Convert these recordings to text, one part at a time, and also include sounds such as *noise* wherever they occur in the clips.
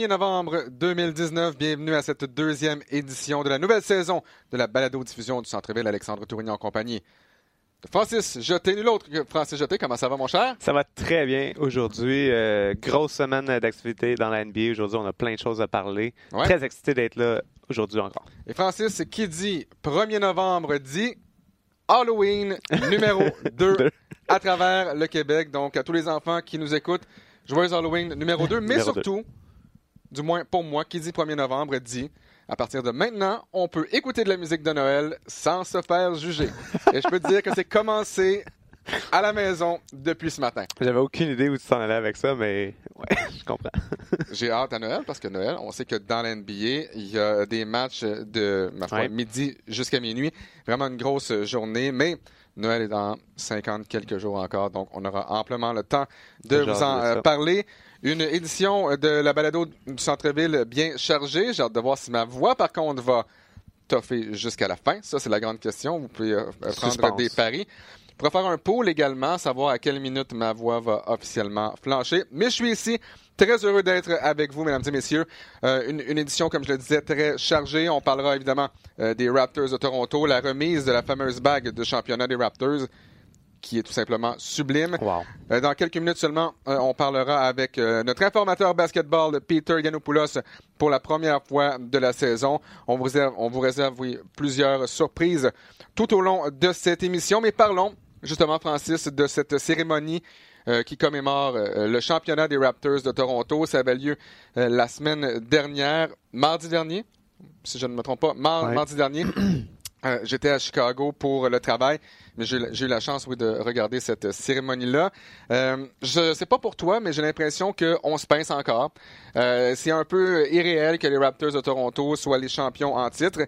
1er novembre 2019. Bienvenue à cette deuxième édition de la nouvelle saison de la balado-diffusion du Centre-Ville Alexandre Tourigny en compagnie de Francis Jeté. Nul autre que Francis Jeté. Comment ça va, mon cher? Ça va très bien aujourd'hui. Euh, grosse semaine d'activité dans la NBA. Aujourd'hui, on a plein de choses à parler. Ouais. Très excité d'être là aujourd'hui encore. Et Francis, qui dit 1er novembre dit Halloween numéro *laughs* 2 Deux. à travers le Québec. Donc, à tous les enfants qui nous écoutent, joyeux Halloween numéro 2. Mais Numéro surtout, du moins pour moi, qui dit 1er novembre dit à partir de maintenant, on peut écouter de la musique de Noël sans se faire juger. Et je peux te dire que c'est commencé à la maison depuis ce matin. J'avais aucune idée où tu t'en allais avec ça, mais ouais, *laughs* je comprends. J'ai hâte à Noël parce que Noël, on sait que dans la NBA, il y a des matchs de ma foi, Ouais. midi jusqu'à minuit. Vraiment une grosse journée, mais Noël est dans 50 quelques jours encore, donc on aura amplement le temps de vous en euh, parler. Une édition de la balado du centre-ville bien chargée. J'ai hâte de voir si ma voix, par contre, va toffer jusqu'à la fin. Ça, c'est la grande question. Vous pouvez euh, prendre Suspense. des paris. Pourra faire un poll également, savoir à quelle minute ma voix va officiellement flancher. Mais je suis ici, très heureux d'être avec vous, mesdames et messieurs. Euh, une, une édition, comme je le disais, très chargée. On parlera évidemment euh, des Raptors de Toronto, la remise de la fameuse bague de championnat des Raptors, qui est tout simplement sublime. Wow. Euh, Dans quelques minutes seulement, euh, on parlera avec euh, notre informateur basketball, Peter Ganopoulos, pour la première fois de la saison. On vous réserve, on vous réserve oui, plusieurs surprises tout au long de cette émission. Mais parlons justement, Francis, de cette cérémonie euh, qui commémore euh, le championnat des Raptors de Toronto. Ça avait lieu euh, la semaine dernière, mardi dernier, si je ne me trompe pas, mar- Ouais. mardi dernier. *clears throat* Euh, J'étais à Chicago pour le travail, mais j'ai eu la chance oui, de regarder cette cérémonie-là. Euh, je sais pas pour toi, mais j'ai l'impression qu'on se pince encore. Euh, C'est un peu irréel que les Raptors de Toronto soient les champions en titre.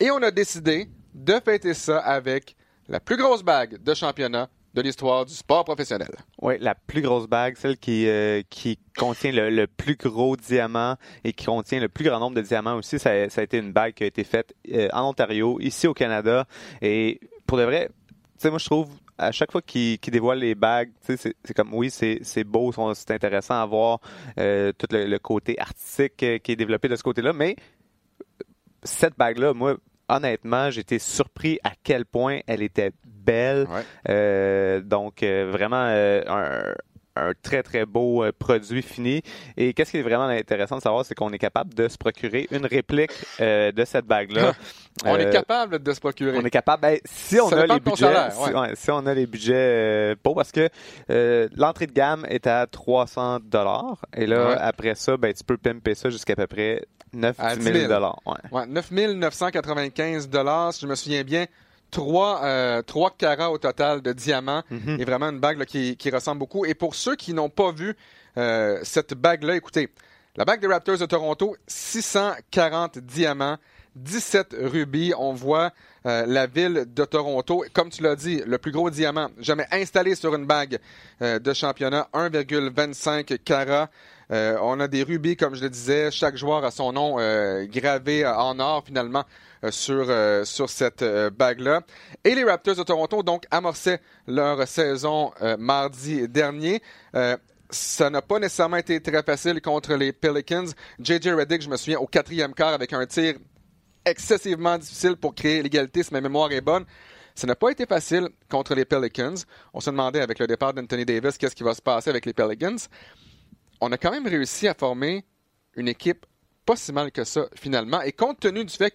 Et on a décidé de fêter ça avec la plus grosse bague de championnat de l'histoire du sport professionnel. Oui, la plus grosse bague, celle qui, euh, qui contient le, plus gros diamant et qui contient le plus grand nombre de diamants aussi. Ça, ça a été une bague qui a été faite euh, en Ontario, ici au Canada. Et pour de vrai, tu sais, moi je trouve à chaque fois qu'ils dévoilent les bagues, c'est comme oui, c'est beau, c'est intéressant à voir euh, tout le, le côté artistique euh, qui est développé de ce côté-là, mais cette bague-là, moi, honnêtement, j'étais surpris à quel point elle était belle. Ouais. Euh, donc, euh, vraiment euh, un, un très, très beau euh, produit fini. Et qu'est-ce qui est vraiment intéressant de savoir, c'est qu'on est capable de se procurer une réplique euh, de cette bague-là. *laughs* On est Euh, capable de se procurer. on est capable. ben, si on Ça a les budgets, si, on a les budgets euh, pour, parce que euh, l'entrée de gamme est à 300 dollars et là Ouais. après ça, ben tu peux pimper ça jusqu'à peu près 9 À 10 10 000 000. dollars. Ouais. Ouais, 9 995 dollars, si je me souviens bien. 3, euh, trois carats au total de diamants Mhm. et vraiment une bague là, qui, qui ressemble beaucoup. Et pour ceux qui n'ont pas vu euh, cette bague-là, écoutez, la bague des Raptors de Toronto, 640 diamants, 17 rubis. On voit euh, la ville de Toronto. Comme tu l'as dit, le plus gros diamant jamais installé sur une bague euh, de championnat, 1,25 carats. Euh, on a des rubis, comme je le disais. Chaque joueur a son nom euh, gravé en or, finalement, sur, euh, sur cette euh, bague-là. Et les Raptors de Toronto, donc, amorçaient leur saison euh, mardi dernier. Euh, ça n'a pas nécessairement été très facile contre les Pelicans. J.J. Redick, je me souviens, au quatrième quart, avec un tir excessivement difficile pour créer l'égalité, si ma mémoire est bonne. Ça n'a pas été facile contre les Pelicans. On se demandait avec le départ d'Anthony Davis qu'est-ce qui va se passer avec les Pelicans. On a quand même réussi à former une équipe pas si mal que ça finalement. Et compte tenu du fait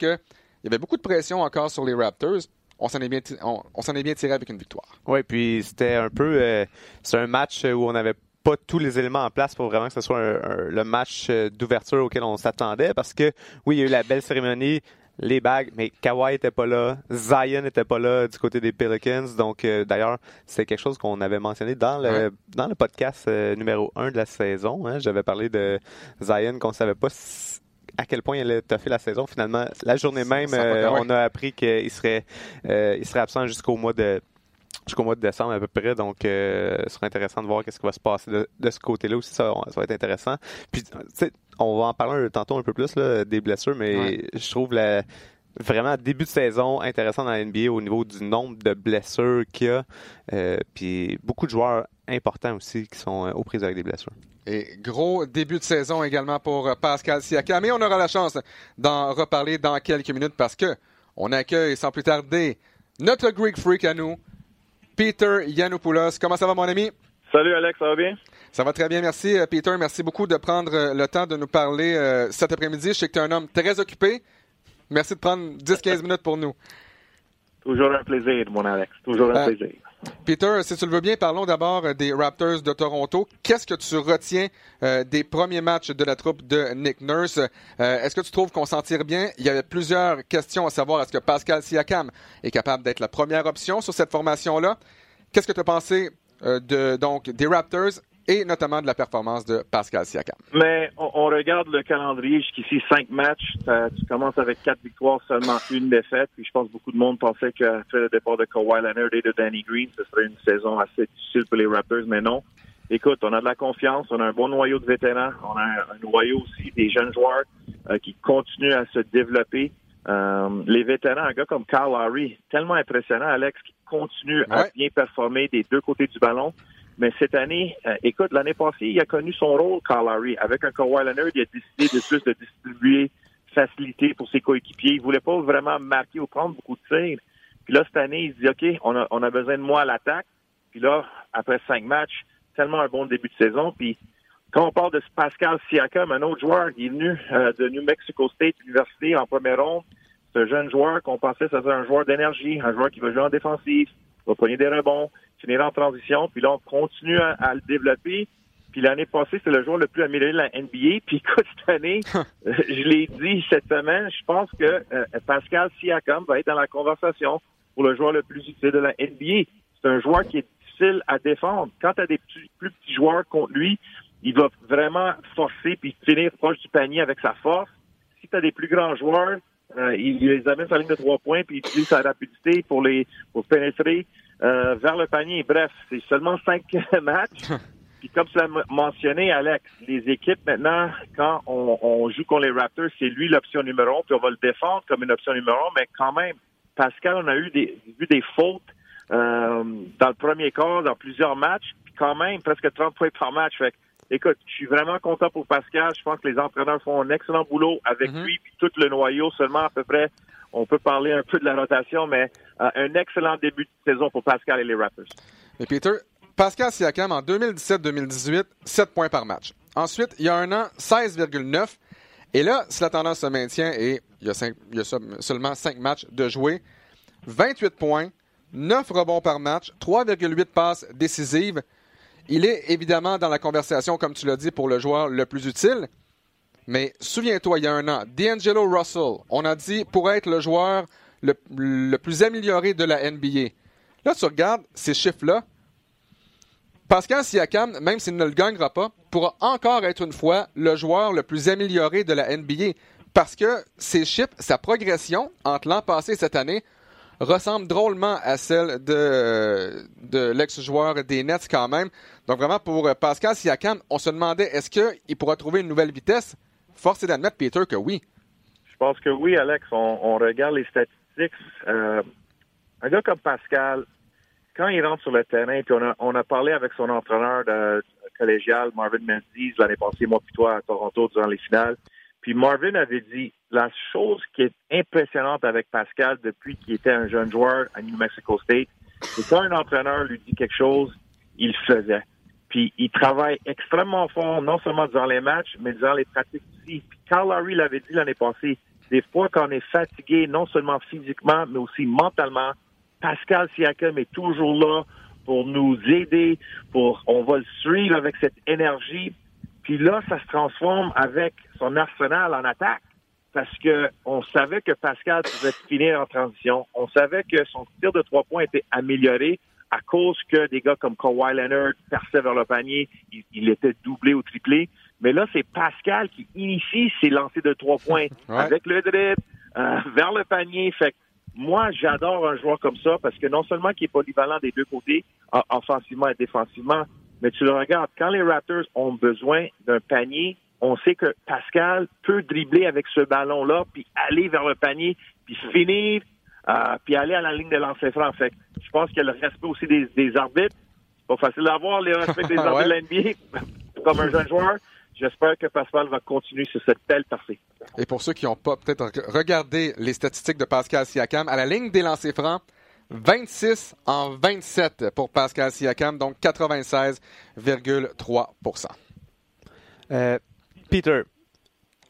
qu'il y avait beaucoup de pression encore sur les Raptors, on s'en est bien, ti- on, on s'en est bien tiré avec une victoire. Oui, puis c'était un peu. euh, c'est un match où on n'avait pas tous les éléments en place pour vraiment que ce soit un- un- le match euh, d'ouverture auquel on s'attendait. Parce que, oui, il y a eu la belle cérémonie, les bagues, mais Kawhi n'était pas là, Zion n'était pas là du côté des Pelicans. Donc, euh, d'ailleurs, c'est quelque chose qu'on avait mentionné dans le, dans le podcast euh, numéro 1 de la saison. hein. J'avais parlé de Zion qu'on savait pas si- à quel point il allait toffer la saison. Finalement, la journée même, euh, on a appris qu'il serait, euh, il serait absent jusqu'au mois de jusqu'au mois de décembre à peu près. Donc, euh, ce sera intéressant de voir qu'est-ce qui va se passer de, de ce côté-là aussi. Ça, ça va être intéressant. Puis, on va en parler tantôt un peu plus là, des blessures, mais Ouais. je trouve la, vraiment début de saison intéressant dans la NBA au niveau du nombre de blessures qu'il y a. Euh, puis beaucoup de joueurs importants aussi qui sont aux prises avec des blessures. Et gros début de saison également pour Pascal Siakam. Mais on aura la chance d'en reparler dans quelques minutes parce que on accueille sans plus tarder notre Greek Freak à nous, Peter Yanopoulos. Comment ça va, mon ami? Salut, Alex, ça va bien? Ça va très bien, merci. Euh, Peter, merci beaucoup de prendre euh, le temps de nous parler euh, cet après-midi. Je sais que tu es un homme très occupé. Merci de prendre 10-15 minutes pour nous. Toujours un plaisir, mon Alex. Toujours un plaisir. Peter, si tu le veux bien, parlons d'abord des Raptors de Toronto. Qu'est-ce que tu retiens des premiers matchs de la troupe de Nick Nurse? est-ce que tu trouves qu'on s'en tire bien? Il y avait plusieurs questions à savoir. Est-ce que Pascal Siakam est capable d'être la première option sur cette formation-là? Qu'est-ce que tu as pensé donc, des Raptors et notamment de la performance de Pascal Siakam. Mais on, regarde le calendrier jusqu'ici, cinq matchs. tu commences avec quatre victoires, seulement une défaite. Puis je pense que beaucoup de monde pensait qu'après le départ de Kawhi Leonard et de Danny Green, ce serait une saison assez difficile pour les Raptors, mais non. Écoute, on a de la confiance, on a un bon noyau de vétérans, on a un, noyau aussi des jeunes joueurs euh, qui continuent à se développer. Euh, les vétérans, un gars comme Kyle Lowry, tellement impressionnant, Alex, qui continue à bien performer des deux côtés du ballon. Mais cette année, euh, écoute, l'année passée, il a connu son rôle, Carl. Avec un Kawhi Leonard, il a décidé de plus de distribuer facilité pour ses coéquipiers. Il voulait pas vraiment marquer ou prendre beaucoup de tirs. Puis là, cette année, il se dit, OK, on a, besoin de moi à l'attaque. Puis là, après cinq matchs, tellement un bon début de saison. Puis quand on parle de Pascal Siakam, un autre joueur qui est venu euh, de New Mexico State University en première ronde, c'est un jeune joueur qu'on pensait que c'était un joueur d'énergie, un joueur qui va jouer en défensif, va prendre des rebonds, finir en transition, puis là, on continue à, le développer. Puis l'année passée, c'est le joueur le plus amélioré de la NBA. *laughs* Puis cette année, je l'ai dit cette semaine, je pense que euh, Pascal Siakam va être dans la conversation pour le joueur le plus utile de la NBA. C'est un joueur qui est difficile à défendre. Quand tu as des plus petits joueurs contre lui, il va vraiment forcer puis finir proche du panier avec sa force. Si tu as des plus grands joueurs, euh, il, les amène sur la ligne de trois points puis il utilise sa rapidité pour les pour pénétrer. Euh, vers le panier. Bref, c'est seulement cinq *laughs* matchs. Puis comme tu l'as mentionné, Alex, les équipes maintenant, quand on, joue contre les Raptors, c'est lui l'option numéro un, puis on va le défendre comme une option numéro un, mais quand même, Pascal, on a eu des, vu des fautes euh, dans le premier quart, dans plusieurs matchs, puis quand même, presque 30 points par match. Fait écoute, je suis vraiment content pour Pascal. Je pense que les entraîneurs font un excellent boulot avec mm-hmm. lui, puis tout le noyau, seulement à peu près on peut parler un peu de la rotation, mais euh, un excellent début de saison pour Pascal et les Raptors. Et Peter, Pascal Siakam en 2017-2018, 7 points par match. Ensuite, il y a un an, 16,9. Et là, si la tendance se maintient et il y a, seulement 5 matchs de jouer, 28 points, 9 rebonds par match, 3,8 passes décisives. Il est évidemment dans la conversation, comme tu l'as dit, pour le joueur le plus utile. Mais souviens-toi, il y a un an, D'Angelo Russell, on a dit pour être le joueur le, plus amélioré de la NBA. Là, tu regardes ces chiffres-là. Pascal Siakam, même s'il ne le gagnera pas, pourra encore être une fois le joueur le plus amélioré de la NBA. Parce que ces chiffres, sa progression entre l'an passé et cette année, ressemble drôlement à celle de, de l'ex-joueur des Nets quand même. Donc vraiment, pour Pascal Siakam, on se demandait est-ce qu'il pourra trouver une nouvelle vitesse? Force est d'admettre, Peter, que oui. Je pense que oui, Alex. On, regarde les statistiques. Euh, un gars comme Pascal, quand il rentre sur le terrain, puis on a, parlé avec son entraîneur collégial, Marvin Menzies, l'année passée, moi puis toi, à Toronto, durant les finales. Puis Marvin avait dit la chose qui est impressionnante avec Pascal depuis qu'il était un jeune joueur à New Mexico State, c'est quand un entraîneur lui dit quelque chose, il faisait. Puis il travaille extrêmement fort, non seulement dans les matchs, mais dans les pratiques aussi. Puis Carl Larry l'avait dit l'année passée, des fois quand on est fatigué, non seulement physiquement, mais aussi mentalement, Pascal Siakam est toujours là pour nous aider, pour on va le suivre avec cette énergie. Puis là, ça se transforme avec son arsenal en attaque parce que on savait que Pascal pouvait finir en transition. On savait que son tir de trois points était amélioré à cause que des gars comme Kawhi Leonard perçaient vers le panier, il, était doublé ou triplé. Mais là, c'est Pascal qui initie ses lancers de trois points *laughs* avec le drip euh, vers le panier. Fait moi, j'adore un joueur comme ça parce que non seulement qu'il est polyvalent des deux côtés, offensivement et défensivement, mais tu le regardes, quand les Raptors ont besoin d'un panier, on sait que Pascal peut dribbler avec ce ballon-là, puis aller vers le panier, puis finir, euh, puis aller à la ligne de lancer franc. Fait je pense qu'il y a le respect aussi des, arbitres. pas facile d'avoir les respects des *laughs* hommes de l'NBA comme un jeune joueur. J'espère que Pascal va continuer sur cette belle partie. Et pour ceux qui n'ont pas peut-être regardé les statistiques de Pascal Siakam, à la ligne des lancers francs, 26 en 27 pour Pascal Siakam, donc 96,3% euh, Peter,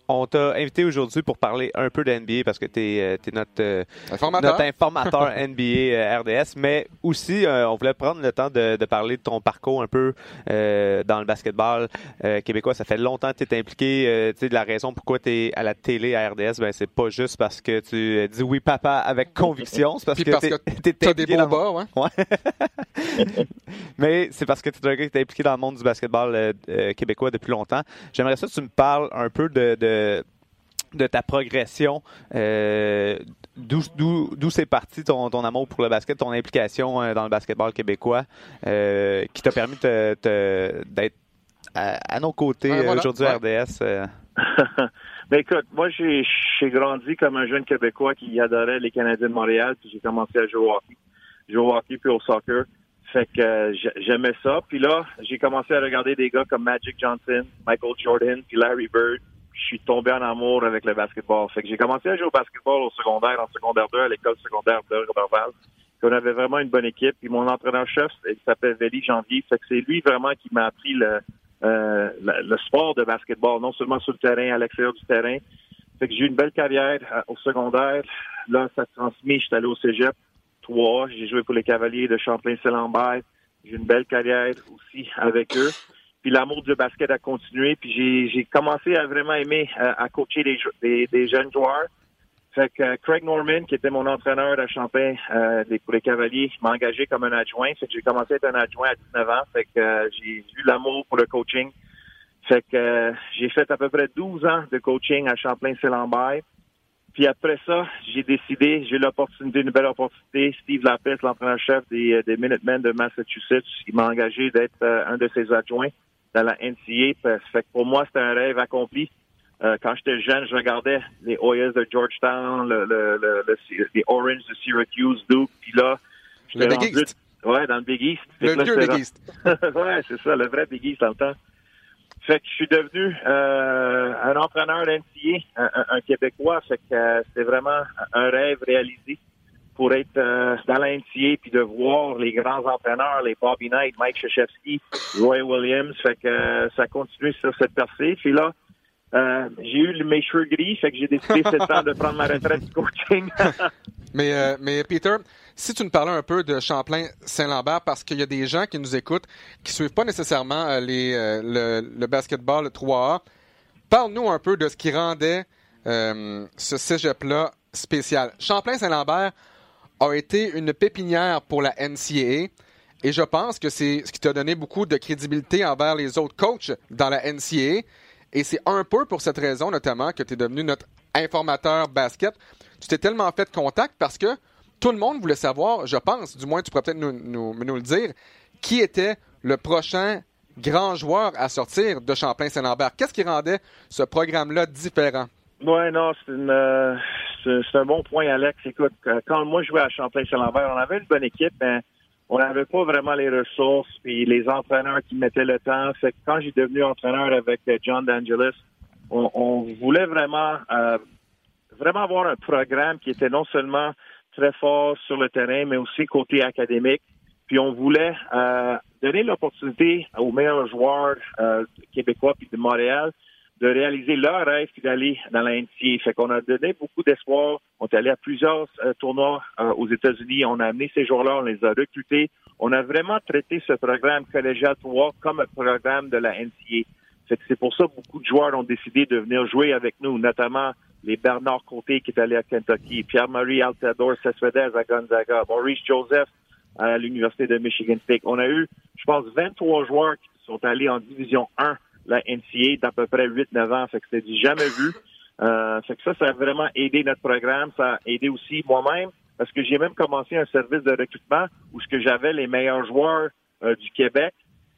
on t'a invité aujourd'hui pour parler un peu de NBA parce que tu es, euh, notre, euh, informateur. *laughs* informateur NBA euh, RDS, mais aussi on voulait prendre le temps de, parler de ton parcours un peu dans le basketball québécois. Ça fait longtemps que tu es impliqué. tu sais, de la raison pourquoi tu es à la télé à RDS, ben, c'est pas juste parce que tu dis oui papa avec conviction, c'est parce que tu as des beaux bas, ouais. ouais. *laughs* mais c'est parce que tu es es impliqué dans le monde du basketball québécois depuis longtemps. J'aimerais ça que tu me parles un peu de de, ta progression, euh, d'où c'est parti ton, ton, amour pour le basket, ton implication euh, dans le basketball québécois, euh, qui t'a permis d'être à, nos côtés aujourd'hui à RDS. *laughs* ben écoute, moi j'ai grandi comme un jeune Québécois qui adorait les Canadiens de Montréal, puis j'ai commencé à jouer au hockey, jouer au hockey puis au soccer. Fait que j'aimais ça. Puis là, j'ai commencé à regarder des gars comme Magic Johnson, Michael Jordan, puis Larry Bird je suis tombé en amour avec le basketball. Fait que j'ai commencé à jouer au basketball au secondaire, en secondaire 2, à l'école secondaire de Robertval. On avait vraiment une bonne équipe. Puis mon entraîneur-chef, il s'appelle Veli Janvier. Fait que c'est lui vraiment qui m'a appris le, euh, le, sport de basketball, non seulement sur le terrain, à l'extérieur du terrain. Fait que j'ai eu une belle carrière euh, au secondaire. Là, ça transmis. J'étais allé au cégep 3. J'ai joué pour les Cavaliers de Champlain-Saint-Lambert. J'ai eu une belle carrière aussi avec eux. Puis l'amour du basket a continué. Puis j'ai commencé à vraiment aimer euh, à coacher des, des, jeunes joueurs. Fait que euh, Craig Norman, qui était mon entraîneur à Champagne euh, pour les Cavaliers, m'a engagé comme un adjoint. Fait que j'ai commencé à être un adjoint à 19 ans. Fait que j'ai eu l'amour pour le coaching. Fait que j'ai fait à peu près 12 ans de coaching à Champlain-Saint-Lambert. Puis après ça, j'ai décidé, j'ai eu l'opportunité, une belle opportunité. Steve Lapis, l'entraîneur-chef des, des Minutemen de Massachusetts, il m'a engagé d'être un de ses adjoints dans la NCA. Fait que pour moi, c'était un rêve accompli. Euh, quand j'étais jeune, je regardais les Hoyas de Georgetown, le, le, le, les Orange de Syracuse, Duke, puis là, le Big East. Ouais, dans le Big East. Le vieux Big East. *laughs* ouais, c'est ça, le vrai Big East dans le temps. Fait que je suis devenu euh, un entraîneur d'NCA, un, un, Québécois. Fait que euh, c'était vraiment un rêve réalisé pour être euh, dans la NCA puis de voir les grands entraîneurs, les Bobby Knight, Mike Krzyzewski, Roy Williams. Fait que euh, ça continue sur cette percée. Puis là, euh, j'ai eu mes cheveux gris, fait que j'ai décidé c'est le temps de prendre ma retraite du coaching. *laughs* mais, mais Peter, si tu nous parlais un peu de Champlain-Saint-Lambert, parce qu'il y a des gens qui nous écoutent qui suivent pas nécessairement les, le, le basketball 3A, parle-nous un peu de ce qui rendait ce cégep-là spécial. Champlain-Saint-Lambert, a été une pépinière pour la NCAA. Et je pense que c'est ce qui t'a donné beaucoup de crédibilité envers les autres coachs dans la NCAA. Et c'est un peu pour cette raison, notamment, que tu es devenu notre informateur basket. Tu t'es tellement fait contact parce que tout le monde voulait savoir, je pense, du moins tu pourrais peut-être nous, nous, le dire, qui était le prochain grand joueur à sortir de Champlain-Saint-Lambert. Qu'est-ce qui rendait ce programme-là différent? Oui, non, c'est une, euh, c'est un bon point, Alex. Écoute, quand moi je jouais à Champlain-Saint-Lambert, on avait une bonne équipe, mais on n'avait pas vraiment les ressources et les entraîneurs qui mettaient le temps. Quand j'ai devenu entraîneur avec euh, John D'Angelis, on, voulait vraiment euh, vraiment avoir un programme qui était non seulement très fort sur le terrain, mais aussi côté académique. Puis on voulait euh, donner l'opportunité aux meilleurs joueurs québécois puis de Montréal de réaliser leur rêve d'aller dans la NCA. Fait qu'on a donné beaucoup d'espoir. On est allé à plusieurs euh, tournois euh, aux États-Unis. On a amené ces joueurs-là, on les a recrutés. On a vraiment traité ce programme collégial 3 comme un programme de la NCA. Fait que c'est pour ça que beaucoup de joueurs ont décidé de venir jouer avec nous, notamment les Bernard Côté qui est allé à Kentucky, Pierre-Marie Altador Cespedes à Gonzaga, Maurice Joseph à l'Université de Michigan State. On a eu, je pense, 23 joueurs qui sont allés en Division 1 la NCA d'à peu près 8-9 ans. Fait que c'était du jamais vu. Euh, fait que ça, ça a vraiment aidé notre programme. Ça a aidé aussi moi-même parce que j'ai même commencé un service de recrutement où ce que j'avais les meilleurs joueurs euh, du Québec.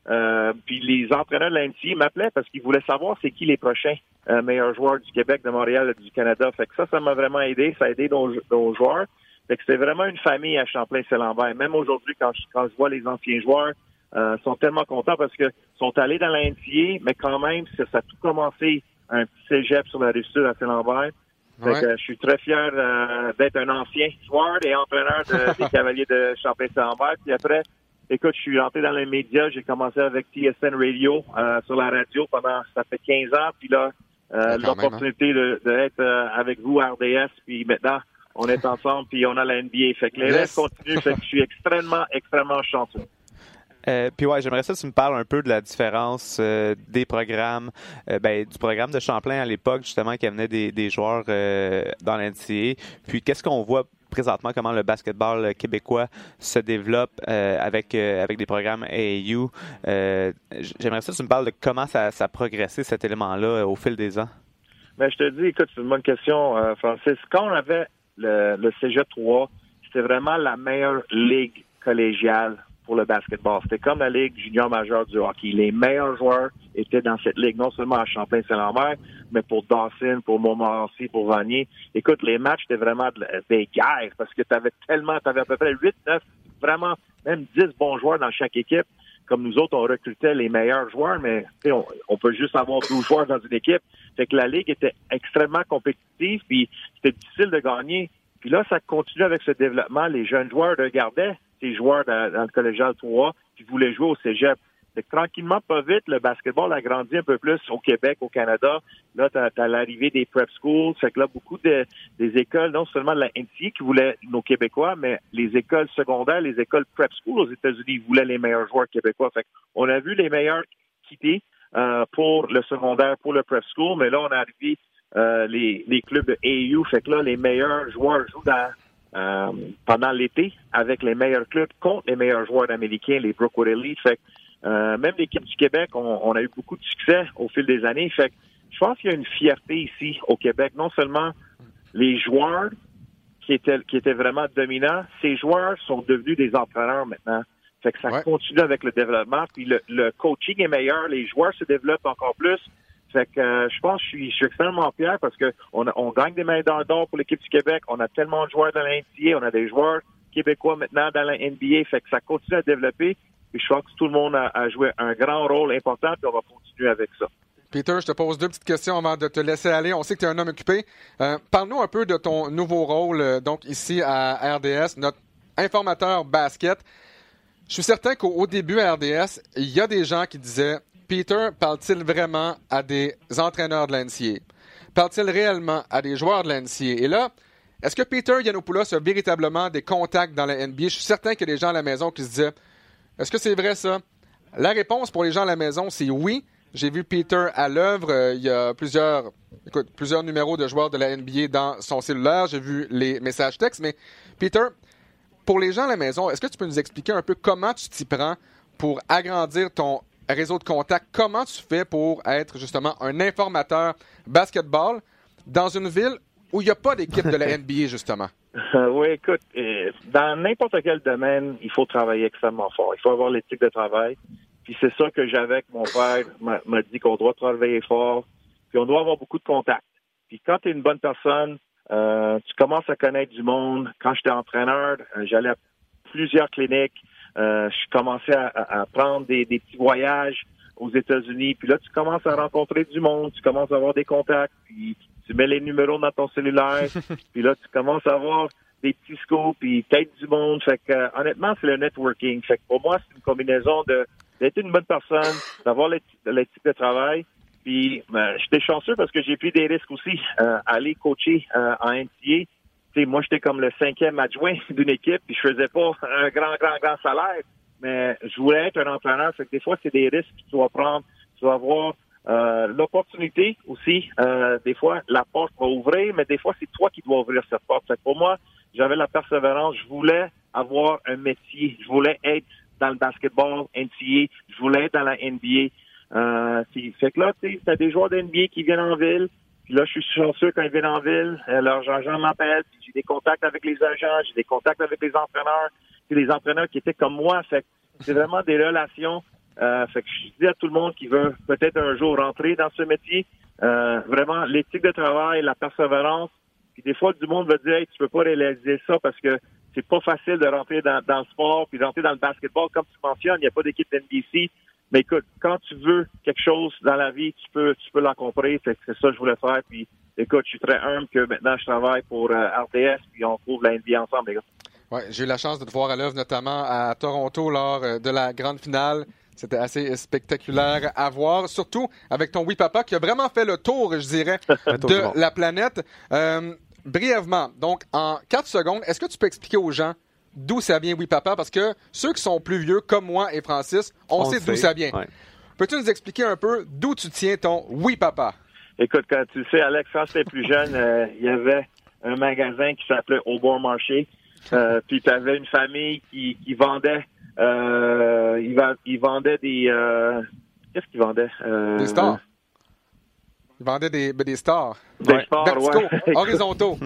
Euh, puis les entraîneurs de la NCA m'appelaient parce qu'ils voulaient savoir c'est qui les prochains euh, meilleurs joueurs du Québec, de Montréal, du Canada. Fait que ça, ça m'a vraiment aidé. Ça a aidé nos, nos joueurs. Fait que c'était vraiment une famille à Champlain-Saint-Lambert. Même aujourd'hui, quand je, quand je vois les anciens joueurs, euh, sont tellement contents parce que sont allés dans la mais quand même, ça, a tout commencé un petit cégep sur la rive sud à Saint-Lambert. je suis très fier euh, d'être un ancien joueur et entraîneur *laughs* des Cavaliers de Champlain-Saint-Lambert. Puis après, écoute, je suis rentré dans les médias. J'ai commencé avec TSN Radio euh, sur la radio pendant, ça fait 15 ans. Puis là, euh, l'opportunité d'être avec vous à RDS. Puis maintenant, on est *laughs* ensemble, puis on a la NBA. Fait que les restes continuent. Fait que je suis extrêmement, extrêmement chanceux. Euh, puis ouais, j'aimerais ça que tu me parles un peu de la différence euh, des programmes, euh, ben, du programme de Champlain à l'époque, justement, qui amenait des, des joueurs dans l'NCA. Puis qu'est-ce qu'on voit présentement, comment le basketball québécois se développe avec, avec des programmes AAU. j'aimerais ça que tu me parles de comment ça, ça a progressé, cet élément-là, au fil des ans. Ben, je te dis, écoute, c'est une bonne question, Francis. Quand on avait le, le Cégep 3, c'était vraiment la meilleure ligue collégiale pour le basketball. C'était comme la Ligue junior majeure du hockey. Les meilleurs joueurs étaient dans cette ligue, non seulement à Champlain-Saint-Lambert, mais pour Dawson, pour Montmorency, pour Vanier. Écoute, les matchs étaient vraiment des guerres parce que tu avais tellement, tu avais à peu près 8, 9, vraiment même 10 bons joueurs dans chaque équipe. Comme nous autres, on recrutait les meilleurs joueurs, mais on, peut juste avoir 12 joueurs dans une équipe. Fait que la Ligue était extrêmement compétitive, puis c'était difficile de gagner. Puis là, ça continue avec ce développement. Les jeunes joueurs regardaient ces joueurs dans, le collégial 3 qui voulaient jouer au cégep. tranquillement, pas vite, le basketball a grandi un peu plus au Québec, au Canada. Là, tu as, l'arrivée des prep schools. Fait que là, beaucoup de, des écoles, non seulement de la NCA qui voulaient nos Québécois, mais les écoles secondaires, les écoles prep schools aux États-Unis voulaient les meilleurs joueurs québécois. Fait on a vu les meilleurs quitter euh, pour le secondaire, pour le prep school, mais là, on a arrivé euh, les, les clubs de AU. Fait que là, les meilleurs joueurs jouent dans euh, pendant l'été avec les meilleurs clubs contre les meilleurs joueurs américains, les Brookwood Elite. Fait euh, même l'équipe du Québec, on, a eu beaucoup de succès au fil des années. Fait je pense qu'il y a une fierté ici au Québec, non seulement les joueurs qui étaient qui étaient vraiment dominants, ces joueurs sont devenus des entraîneurs maintenant. Fait que ça continue avec le développement, puis le, le coaching est meilleur, les joueurs se développent encore plus. Fait que euh, je pense que je suis, extrêmement fier parce que on, gagne des médailles d'or pour l'équipe du Québec. On a tellement de joueurs dans la on a des joueurs québécois maintenant dans la NBA. Fait que ça continue à développer. Je pense que tout le monde a, joué un grand rôle important, puis on va continuer avec ça. Peter, je te pose deux petites questions avant de te laisser aller. On sait que tu es un homme occupé. Euh, parle-nous un peu de ton nouveau rôle, euh, donc ici à RDS, notre informateur basket. Je suis certain qu'au début à RDS, il y a des gens qui disaient Peter parle-t-il vraiment à des entraîneurs de l'NCA? Parle-t-il réellement à des joueurs de l'NCA? Et là, est-ce que Peter Yanopoulos a véritablement des contacts dans la NBA? Je suis certain qu'il y a des gens à la maison qui se disaient Est-ce que c'est vrai ça? La réponse pour les gens à la maison, c'est oui. J'ai vu Peter à l'œuvre. Euh, il y a plusieurs, écoute, plusieurs numéros de joueurs de la NBA dans son cellulaire. J'ai vu les messages textes. Mais Peter, pour les gens à la maison, est-ce que tu peux nous expliquer un peu comment tu t'y prends pour agrandir ton réseau de contacts. Comment tu fais pour être justement un informateur basketball dans une ville où il n'y a pas d'équipe de la *laughs* NBA, justement? oui, écoute, euh, dans n'importe quel domaine, il faut travailler extrêmement fort. Il faut avoir l'éthique de travail. Puis c'est ça que j'avais mon père m'a dit qu'on doit travailler fort, puis on doit avoir beaucoup de contacts. Puis quand tu es une bonne personne, euh, tu commences à connaître du monde. Quand j'étais entraîneur, euh, j'allais à plusieurs cliniques. Euh, je commençais à, à prendre des, des, petits voyages aux États-Unis. Puis là, tu commences à rencontrer du monde, tu commences à avoir des contacts, puis tu mets les numéros dans ton cellulaire, *laughs* puis là, tu commences à avoir des petits scopes, puis peut-être du monde. Fait que, euh, honnêtement, c'est le networking. Fait que pour moi, c'est une combinaison de d'être une bonne personne, d'avoir l'éthique de travail. Puis, ben, j'étais chanceux parce que j'ai pris des risques aussi. Euh, aller coacher euh, en NCA, moi, j'étais comme le cinquième adjoint *laughs* d'une équipe, puis je faisais pas un grand, grand, grand salaire, mais je voulais être un entraîneur. Fait que des fois, c'est des risques que tu dois prendre. Tu dois avoir euh, l'opportunité aussi. Euh, des fois, la porte va ouvrir, mais des fois, c'est toi qui dois ouvrir cette porte. Fait pour moi, j'avais la persévérance. Je voulais avoir un métier. Je voulais être dans le basketball NCA. Je voulais être dans la NBA. Euh, fait que là, tu as des joueurs de NBA qui viennent en ville. Puis là, je suis chanceux quand ils viennent en ville. Alors, euh, Jean-Jean m'appelle, j'ai des contacts avec les agents, j'ai des contacts avec les entraîneurs, puis les entraîneurs qui étaient comme moi. Fait c'est vraiment des relations. Euh, fait que je dis à tout le monde qui veut peut-être un jour rentrer dans ce métier, euh, vraiment l'éthique de travail, la persévérance. Puis des fois, du monde va dire, hey, tu peux pas réaliser ça parce que c'est pas facile de rentrer dans, dans le sport puis rentrer dans le basketball. Comme tu mentionnes, il n'y a pas d'équipe NBC. Mais écoute, quand tu veux quelque chose dans la vie, tu peux, tu peux l'accomplir. C'est ça que je voulais faire. Puis, écoute, je suis très humble que maintenant je travaille pour euh, RTS puis on trouve la NBA ensemble, les gars. Ouais, j'ai eu la chance de te voir à l'œuvre, notamment à Toronto lors euh, de la grande finale. C'était assez spectaculaire à voir, surtout avec ton Oui Papa qui a vraiment fait le tour, je dirais, *laughs* de la planète. Euh, brièvement, donc en 4 secondes, est-ce que tu peux expliquer aux gens d'où ça vient Oui Papa? Parce que ceux qui sont plus vieux, comme moi et Francis, on, sait, d'où ça vient. Peux-tu nous expliquer un peu d'où tu tiens ton Oui Papa? Écoute, quand tu sais, Alex, quand j'étais plus jeune, euh, il y avait un magasin qui s'appelait Au Bon Marché. Euh, puis tu avais une famille qui, qui vendait euh, il, vendait des. Euh, qu'est-ce qu'il vendait euh, Des stars. Il vendait des, ben, des stars. Des stars, ouais. *laughs* horizontaux.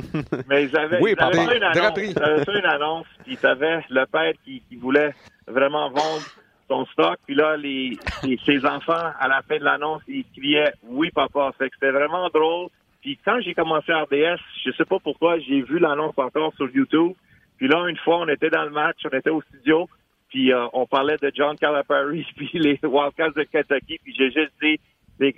Mais ils avaient, oui, ils avaient une annonce. Ils une annonce, puis ils avaient le père qui, qui voulait vraiment vendre son stock. Puis là, les, ses enfants, à la fin de l'annonce, ils criaient « Oui, papa ». Fait que c'était vraiment drôle. Puis quand j'ai commencé à RDS, je sais pas pourquoi, j'ai vu l'annonce encore sur YouTube. Puis là, une fois, on était dans le match, on était au studio, puis euh, on parlait de John Calipari, *laughs* puis les Wildcats de Kentucky, puis j'ai juste dit,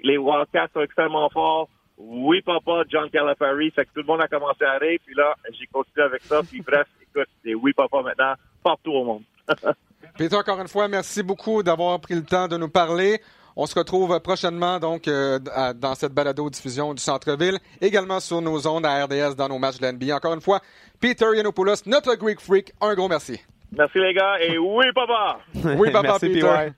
les, Wildcats sont extrêmement forts. Oui, papa, John Calipari. Fait que tout le monde a commencé à rire, puis là, j'ai continué avec ça, puis bref, *laughs* écoute, c'est oui, papa maintenant, partout au monde. *laughs* Peter, encore une fois, merci beaucoup d'avoir pris le temps de nous parler. On se retrouve prochainement donc euh, dans cette balado-diffusion du Centre-Ville, également sur nos ondes à RDS dans nos matchs de l'NBA. Encore une fois, Peter Yanopoulos, notre Greek Freak, un gros merci. Merci les gars et oui papa. *laughs* Oui papa Peter.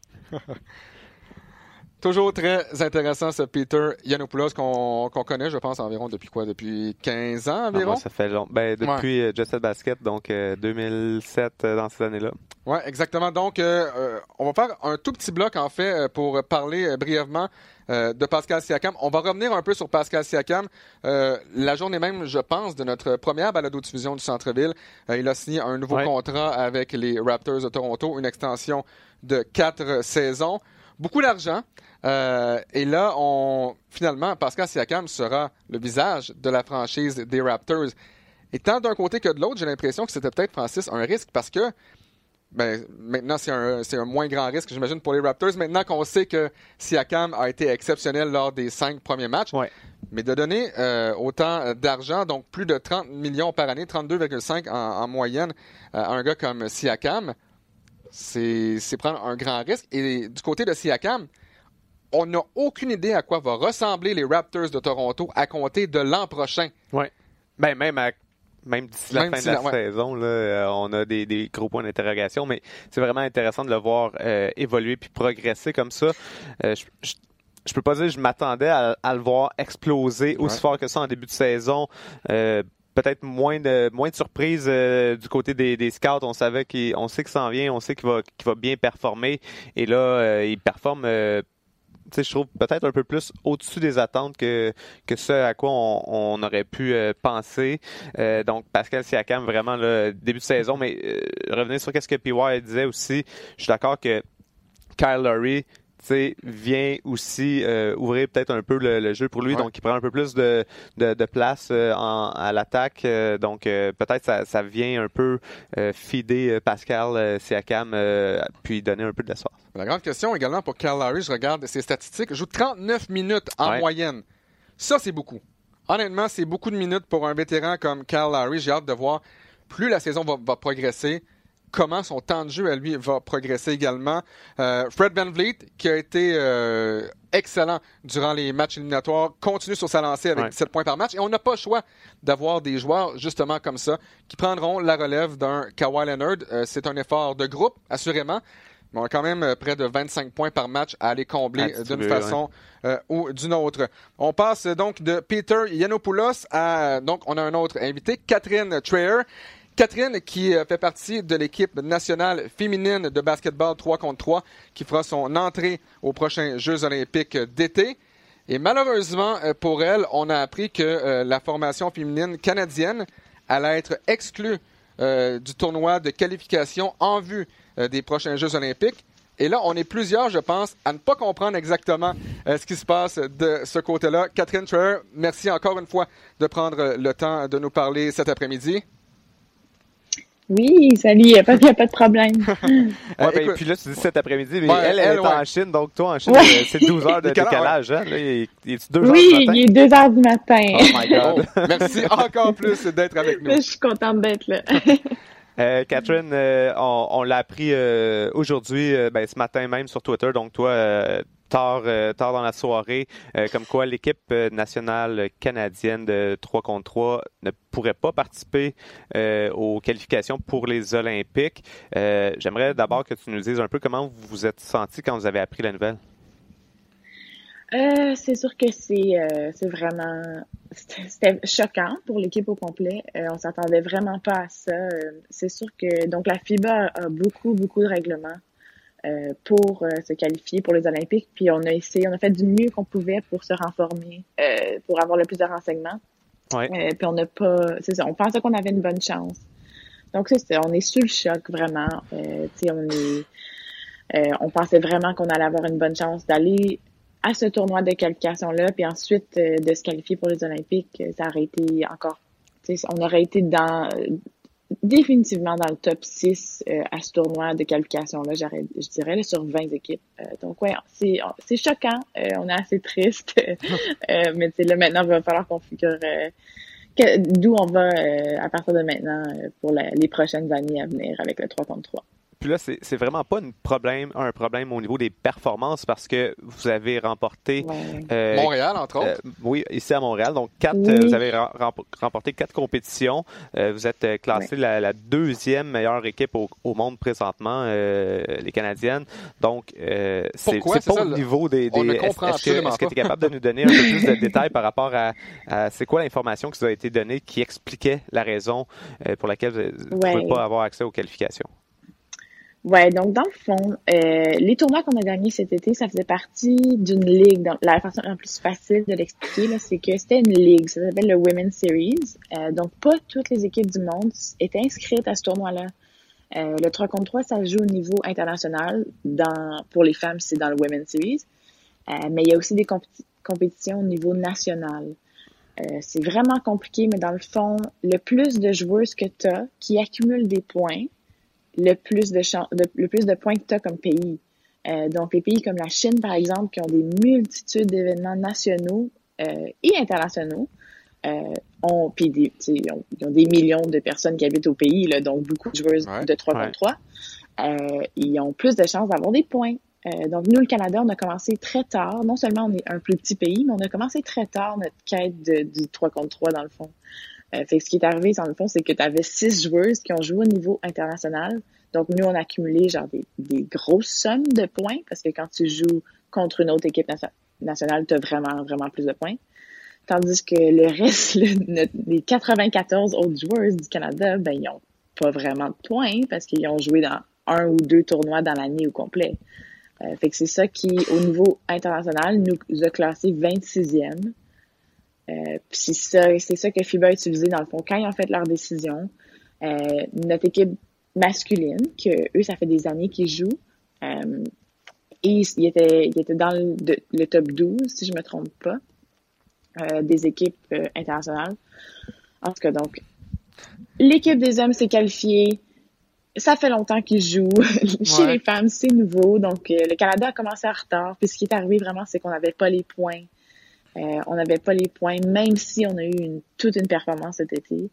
Toujours très intéressant ce Peter Yanopoulos qu'on connaît, je pense, environ depuis quoi? Depuis 15 ans environ? Ah, ça fait long. Ben, depuis ouais. Euh, Basket, donc 2007 euh, euh, dans ces années-là. Oui, exactement. Donc, on va faire un tout petit bloc, en fait, pour parler brièvement de Pascal Siakam. On va revenir un peu sur Pascal Siakam. la journée même, je pense, de notre première balado-diffusion du centre-ville, il a signé un nouveau contrat avec les Raptors de Toronto, une extension de quatre saisons. Beaucoup d'argent. Euh, et là, on, finalement, Pascal Siakam sera le visage de la franchise des Raptors. Et tant d'un côté que de l'autre, j'ai l'impression que c'était peut-être, Francis, un risque parce que ben, maintenant, c'est un, un, moins grand risque, j'imagine, pour les Raptors. Maintenant qu'on sait que Siakam a été exceptionnel lors des cinq premiers matchs, mais de donner euh, autant d'argent, donc plus de 30 millions par année, 32,5 en, en, moyenne, euh, à un gars comme Siakam, c'est prendre un grand risque. Et du côté de Siakam, on n'a aucune idée à quoi va ressembler les Raptors de Toronto à compter de l'an prochain. Oui. Ben, même même d'ici la fin de la, saison, là, euh, on a des, gros points d'interrogation, mais c'est vraiment intéressant de le voir euh, évoluer puis progresser comme ça. Euh, je, je, peux pas dire que je m'attendais à, le voir exploser aussi fort que ça en début de saison. Peut-être moins de moins de surprises du côté des, scouts. On savait qu'on sait que ça en vient, on sait qu'il va qu'il va bien performer. Et là, il performe je trouve peut-être un peu plus au-dessus des attentes que, que ce à quoi on, aurait pu euh, penser. Euh, donc, Pascal Siakam, vraiment, le début de saison, mais euh, revenir sur ce que PY disait aussi, je suis d'accord que Kyle Lowry, vient aussi euh, ouvrir peut-être un peu le, jeu pour lui. Donc, il prend un peu plus de, de, place euh, en, à l'attaque. Euh, donc, peut-être ça, ça vient un peu fider Pascal Siakam puis donner un peu de l'espoir. La grande question également pour Kyle Larry, je regarde ses statistiques, il joue 39 minutes en moyenne. Ça, c'est beaucoup. Honnêtement, c'est beaucoup de minutes pour un vétéran comme Kyle Larry. J'ai hâte de voir plus la saison va, va progresser comment son temps de jeu à lui va progresser également. Euh, Fred Van Vliet, qui a été euh, excellent durant les matchs éliminatoires, continue sur sa lancée avec 17 points par match. Et on n'a pas le choix d'avoir des joueurs justement comme ça qui prendront la relève d'un Kawhi Leonard. Euh, c'est un effort de groupe, assurément. Mais on a quand même près de 25 points par match à aller combler d'une façon ou d'une autre. On passe donc de Peter Yanopoulos à donc on a un autre invité, Catherine Traer. Catherine, qui euh, fait partie de l'équipe nationale féminine de basketball 3 contre 3, qui fera son entrée aux prochains Jeux olympiques d'été. Et malheureusement euh, pour elle, on a appris que euh, la formation féminine canadienne allait être exclue du tournoi de qualification en vue des prochains Jeux olympiques. Et là, on est plusieurs, je pense, à ne pas comprendre exactement ce qui se passe de ce côté-là. Catherine Traer, merci encore une fois de prendre le temps de nous parler cet après-midi. Oui, salut, il n'y a, pas de problème. *laughs* ouais, ben, puis là, tu dis cet après-midi, mais elle, elle, est en Chine, donc toi, en Chine, euh, c'est 12 heures de *laughs* décalage. Hein? Là, il est, 2 oui, heures du matin? il est 2 heures du matin. Oh my God. merci encore plus d'être avec nous. *laughs* je suis contente d'être là. Euh, Catherine, euh, on, l'a appris euh, aujourd'hui, ben, ce matin même sur Twitter. Donc toi, tard, tard dans la soirée, comme quoi l'équipe nationale canadienne de 3 contre 3 ne pourrait pas participer aux qualifications pour les Olympiques. J'aimerais d'abord que tu nous dises un peu comment vous vous êtes senti quand vous avez appris la nouvelle. Euh, c'est sûr que c'est euh, c'est vraiment c'était choquant pour l'équipe au complet. Euh, on s'attendait vraiment pas à ça. C'est sûr que donc la FIBA a beaucoup beaucoup de règlements pour se qualifier pour les Olympiques. Puis on a essayé, on a fait du mieux qu'on pouvait pour se renformer, pour avoir le plus de renseignements. Ouais. puis on n'a pas, c'est ça. On pensait qu'on avait une bonne chance. Donc c'est on est sous le choc vraiment. tu sais, on est, on pensait vraiment qu'on allait avoir une bonne chance d'aller à ce tournoi de qualification-là, puis ensuite euh, de se qualifier pour les Olympiques, euh, ça aurait été encore, on aurait été dans définitivement dans le top 6 euh, à ce tournoi de qualification-là, je dirais, sur 20 équipes. donc, ouais, c'est, c'est choquant. on est assez triste. *laughs* mais là, maintenant, il va falloir qu'on figure d'où on va à partir de maintenant pour les prochaines années à venir avec le 3 contre 3. Puis là, c'est vraiment pas un problème, un problème au niveau des performances parce que vous avez remporté euh, Montréal entre autres. Euh, oui, ici à Montréal. Donc quatre, euh, vous avez remporté quatre compétitions. vous êtes classé la, deuxième meilleure équipe au, monde présentement, les Canadiennes. Donc c'est pas au niveau des. des Est-ce que tu es capable de nous donner un peu plus de *laughs* détails par rapport à, c'est quoi l'information qui vous a été donnée qui expliquait la raison pour laquelle vous ne pouvez pas avoir accès aux qualifications? Ouais, donc dans le fond, euh, les tournois qu'on a gagnés cet été, ça faisait partie d'une ligue. Donc, la façon la plus facile de l'expliquer, c'est que c'était une ligue, ça s'appelle le Women's Series. Euh, donc, pas toutes les équipes du monde étaient inscrites à ce tournoi-là. Euh, le 3 contre 3, ça joue au niveau international. Dans, pour les femmes, c'est dans le Women's Series. Euh, mais il y a aussi des compétitions au niveau national. Euh, c'est vraiment compliqué, mais dans le fond, le plus de joueuses que tu as qui accumulent des points, le plus de, le plus de points que tu as comme pays. Euh, donc, les pays comme la Chine, par exemple, qui ont des multitudes d'événements nationaux euh, et internationaux, euh, ont, puis des, ils ont, ils ont, des millions de personnes qui habitent au pays, là, donc beaucoup de joueuses de 3 contre 3. Euh, ils ont plus de chances d'avoir des points. Euh, donc, nous, le Canada, on a commencé très tard. Non seulement on est un plus petit pays, mais on a commencé très tard notre quête de, du 3 contre 3, dans le fond. Euh, fait ce qui est arrivé, dans le fond, c'est que tu avais six joueuses qui ont joué au niveau international. Donc, nous, on a accumulé genre des, des grosses sommes de points parce que quand tu joues contre une autre équipe nationale, tu as vraiment, vraiment plus de points. Tandis que le reste, le, les 94 autres joueuses du Canada, ben, ils ont pas vraiment de points parce qu'ils ont joué dans un ou deux tournois dans l'année au complet. Euh, fait que c'est ça qui, au niveau international, nous a classé 26e. Euh, c'est ça, c'est ça que FIBA a utilisé dans le fond quand ils ont fait leur décision. Euh, notre équipe masculine, que eux, ça fait des années qu'ils jouent, euh, et ils étaient, ils étaient dans le, le, top 12, si je me trompe pas, euh, des équipes euh, internationales. En tout cas, donc, l'équipe des hommes s'est qualifiée. Ça fait longtemps qu'ils jouent. *laughs* Chez les femmes, c'est nouveau. Donc, euh, le Canada a commencé en retard. Puis, ce qui est arrivé vraiment, c'est qu'on n'avait pas les points euh, on n'avait pas les points, même si on a eu une, toute une performance cet été.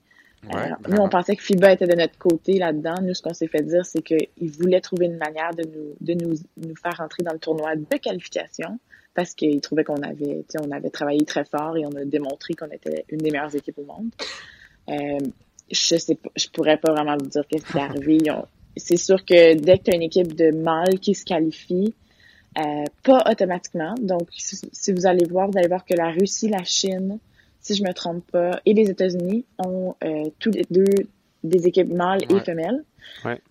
Euh, nous, on pensait que FIBA était de notre côté là-dedans. Nous, ce qu'on s'est fait dire, c'est qu'ils voulaient trouver une manière de nous, de nous, nous faire entrer dans le tournoi de qualification parce qu'ils trouvaient qu'on avait, on avait travaillé très fort et on a démontré qu'on était une des meilleures équipes au monde. Euh, je sais pas, je pourrais pas vraiment vous dire qu'est-ce qui est arrivé. C'est sûr que dès que tu as une équipe de mâles qui se qualifie, euh, pas automatiquement. Donc, si, vous allez voir, vous allez voir que la Russie, la Chine, si je me trompe pas, et les États-Unis ont euh, tous les deux des équipes mâles et femelles.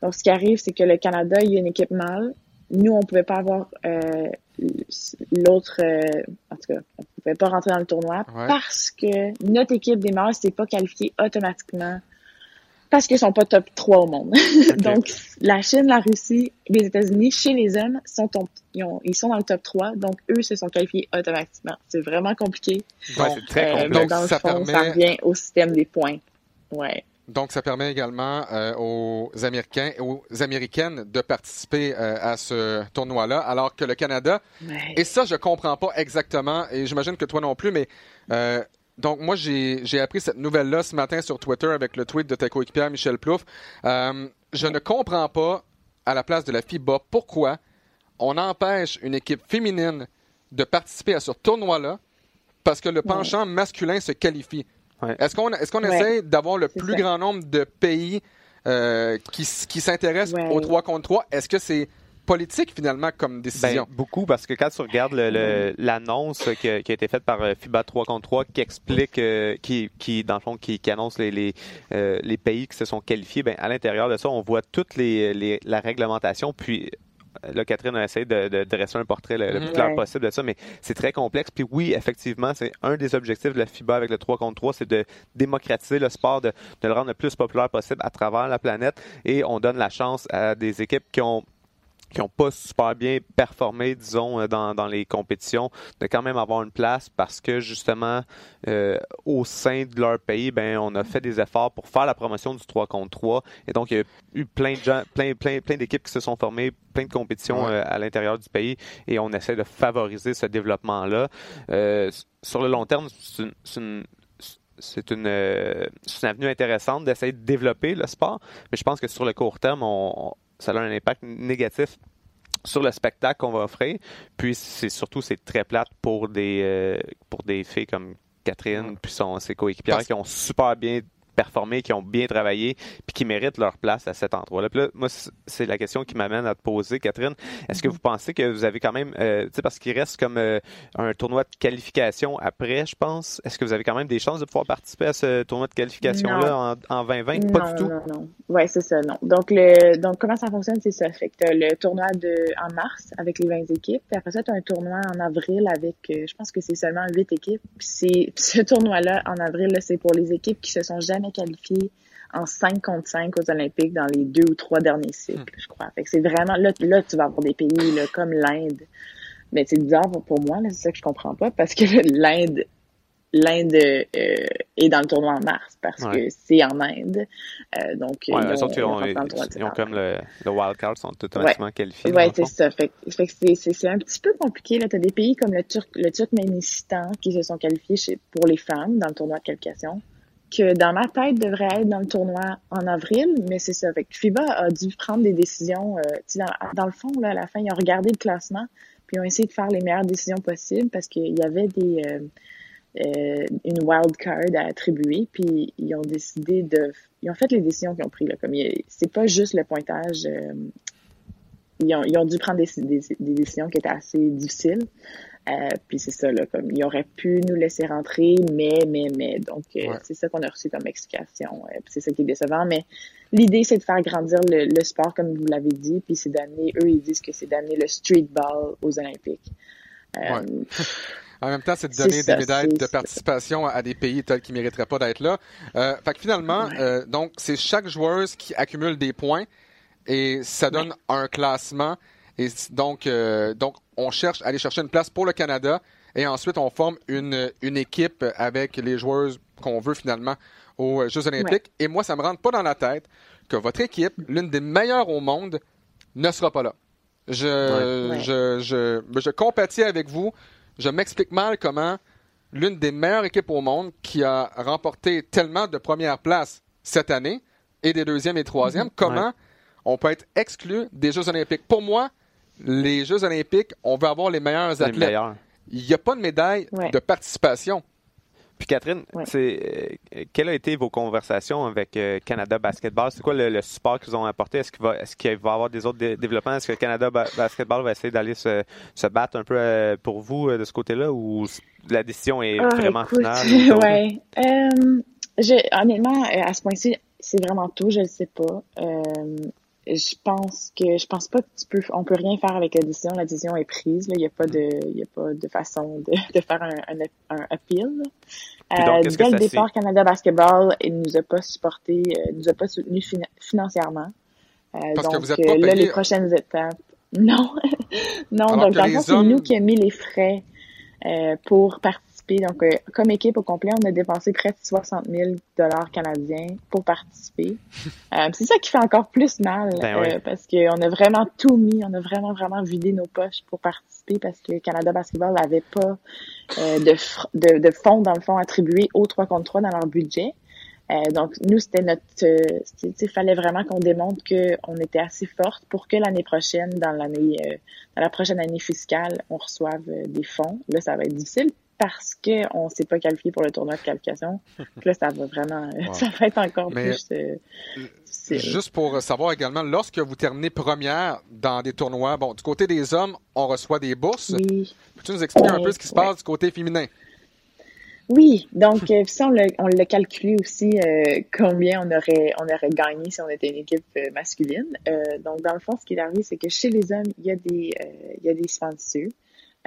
Donc, ce qui arrive, c'est que le Canada, il y a une équipe mâle. Nous, on pouvait pas avoir euh, l'autre, en tout cas, on pouvait pas rentrer dans le tournoi parce que notre équipe des mâles s'est pas qualifiée automatiquement parce qu'ils sont pas top 3 au monde. donc, la Chine, la Russie, les États-Unis, chez les hommes, sont ils, sont dans le top 3, donc eux se sont qualifiés automatiquement. C'est vraiment compliqué. Ouais, c'est très euh, donc, dans le ça fond, ça revient au système des points. Ouais. Donc, ça permet également euh, aux Américains et aux Américaines de participer euh, à ce tournoi-là, alors que le Canada, Ouais. et ça, je comprends pas exactement, et j'imagine que toi non plus, mais euh, donc moi, j'ai j'ai appris cette nouvelle-là ce matin sur Twitter avec le tweet de ta coéquipière Michel Plouffe. Euh, je ne comprends pas, à la place de la FIBA, pourquoi on empêche une équipe féminine de participer à ce tournoi-là parce que le penchant masculin se qualifie. Ouais. Est-ce qu'on est qu'on Ouais. essaie d'avoir le plus ça. grand nombre de pays euh, qui, s- qui s'intéressent Ouais. au 3 contre 3? Est-ce que c'est politique finalement comme décision? Ben, beaucoup, parce que quand tu regardes le- le- l'annonce qui, a- qui a été faite par euh, FIBA 3 contre 3, qui explique, euh, qui, qui, dans le fond, qui, qui annonce les, les, euh, les pays qui se sont qualifiés, ben, à l'intérieur de ça, on voit toute les, les, la réglementation, puis Là, Catherine a essayé de, de dresser un portrait le, le Mhm. plus clair Ouais. possible de ça, mais c'est très complexe. Puis oui, effectivement, c'est un des objectifs de la FIBA avec le 3 contre 3, c'est de démocratiser le sport, de, de le rendre le plus populaire possible à travers la planète. Et on donne la chance à des équipes qui ont qui n'ont pas super bien performé, disons, euh, dans, dans les compétitions, de quand même avoir une place parce que justement, euh, au sein de leur pays, ben, on a fait des efforts pour faire la promotion du 3 contre 3. Et donc, il y a eu plein de gens, plein, plein, plein d'équipes qui se sont formées, plein de compétitions Ouais. euh, à l'intérieur du pays et on essaie de favoriser ce développement-là. Euh, sur le long terme, c'est une, c'est une- c'est une, euh, avenue intéressante d'essayer de développer le sport, mais je pense que sur le court terme, on- ça a un impact négatif sur le spectacle qu'on va offrir. Puis c'est surtout c'est très plate pour des euh, pour des filles comme Catherine puis son, ses coéquipières Parce- qui ont super bien performé, qui ont bien travaillé, puis qui méritent leur place à cet endroit-là. Puis là, moi, c'est la question qui m'amène à te poser, Catherine. Est-ce que vous pensez que vous avez quand même, euh, tu sais, parce qu'il reste comme euh, un tournoi de qualification après, je pense, est-ce que vous avez quand même des chances de pouvoir participer à ce tournoi de qualification-là en, en 2020? Pas non, du tout. Non, non, Ouais, c'est ça, non. Donc, le, donc, comment ça fonctionne, c'est ça. Fait que t'as le tournoi de, en mars avec les 20 équipes. Puis après ça, t'as un tournoi en avril avec, euh, je pense que c'est seulement 8 équipes. Puis c'est, puis *laughs* ce tournoi-là, en avril, c'est pour les équipes qui se sont jamais qualifiées en 5 contre 5 aux Olympiques dans les deux ou trois derniers cycles, je crois. Fait que c'est vraiment, là, là, tu vas avoir des pays, là, comme l'Inde. Mais c'est bizarre pour, moi, là, c'est ça que je comprends pas, parce que *laughs* l'Inde, l'Inde euh, est dans le tournoi en mars parce Ouais. que c'est en Inde. Euh, donc, Ouais, ils ont- ils ils comme le, le wild card, sont automatiquement qualifiés. Ouais, le c'est ça. Fait, que- fait que c'est, c'est, c'est un petit peu compliqué. Là, t'as des pays comme le Turc, le Turkménistan qui se sont qualifiés chez, pour les femmes dans le tournoi de qualification, que dans ma tête devrait être dans le tournoi en avril, mais c'est ça. Fait que FIBA a dû prendre des décisions. Euh, dans, dans le fond, là, à la fin, ils ont regardé le classement, puis ils ont essayé de faire les meilleures décisions possibles parce qu'il y avait des euh, euh, une wild card à attribuer, puis ils ont décidé de, ils ont fait les décisions qu'ils ont prises là. Comme c'est pas juste le pointage. euh, ils ont, ils ont dû prendre des, des, des décisions qui étaient assez difficiles. Euh, puis c'est ça, là, comme ils auraient pu nous laisser rentrer, mais, mais, mais. Donc, euh, c'est ça qu'on a reçu comme explication. euh, puis c'est ça qui est décevant. Mais l'idée, c'est de faire grandir le, le sport, comme vous l'avez dit, puis c'est d'amener, eux, ils disent que c'est d'amener le streetball aux Olympiques. Euh, Ouais. En même temps, c'est de donner ça, des médailles de participation à des pays tels qui ne mériteraient pas d'être là. Euh, fait que finalement, Ouais. euh, donc c'est chaque joueuse qui accumule des points et ça donne un classement. Et donc, euh, donc, on cherche à aller chercher une place pour le Canada et ensuite on forme une, une équipe avec les joueuses qu'on veut finalement aux Jeux Olympiques. Et moi, ça me rentre pas dans la tête que votre équipe, l'une des meilleures au monde, ne sera pas là. Je, Ouais. je, je, je compatis avec vous. Je m'explique mal comment l'une des meilleures équipes au monde qui a remporté tellement de premières places cette année et des deuxièmes et troisièmes, comment on peut être exclu des Jeux Olympiques. Pour moi, les Jeux Olympiques, on veut avoir les meilleurs Les athlètes. meilleurs. Il n'y a pas de médaille Ouais. de participation. Puis Catherine, Ouais. c'est euh, quelles ont été vos conversations avec euh, Canada Basketball? C'est quoi le, le support qu'ils ont apporté? Est-ce qu'il va, va y avoir des autres dé- développements? Est-ce que Canada Ba- Basketball va essayer d'aller se, se battre un peu euh, pour vous euh, de ce côté-là ou la décision est Ah, vraiment écoute, finale? *laughs* ouais. Euh, je, honnêtement, à ce point-ci, c'est vraiment tout, je ne sais pas. Je pense que je pense pas que tu peux on peut rien faire avec la décision. La décision est prise. là. Il n'y a pas de il y a pas de façon de, *laughs* de faire un, un, un appeal. donc, Euh, dès le départ, Canada Basketball il nous a pas supporté, euh, nous a pas soutenu fina- financièrement. Euh, Parce que donc vous êtes euh, là, les prochaines étapes. *laughs* Non, *laughs* non. Alors donc dans le les fond, c'est nous qui a mis les frais euh, pour participer participer. Donc, euh, comme équipe au complet, on a dépensé près de 60 000 dollars canadiens pour participer. *laughs* Euh, c'est ça qui fait encore plus mal Ben euh, oui. parce qu'on a vraiment tout mis, on a vraiment vraiment vidé nos poches pour participer parce que Canada Basketball n'avait pas euh, de, de, de fonds dans le fond attribués aux 3 contre 3 dans leur budget. Euh, donc nous c'était notre, il fallait vraiment qu'on démontre qu'on était assez forte pour que l'année prochaine, dans l'année, euh, dans la prochaine année fiscale, on reçoive euh, des fonds. Là, ça va être difficile parce que on s'est pas qualifié pour le tournoi de qualification. *laughs* Là, ça va vraiment, Wow. *laughs* ça va être encore Mais- plus euh. Juste pour savoir également, lorsque vous terminez première dans des tournois, bon, du côté des hommes, on reçoit des bourses. Oui. Peux-tu nous expliquer un Ouais, peu ce qui se ouais. passe du côté féminin? Oui, donc euh, ça on l'a calculé aussi euh, combien on aurait on aurait gagné si on était une équipe euh, masculine. Euh, donc dans le fond, ce qui est arrivé, c'est que chez les hommes, il y a des euh, il y a des sponsors.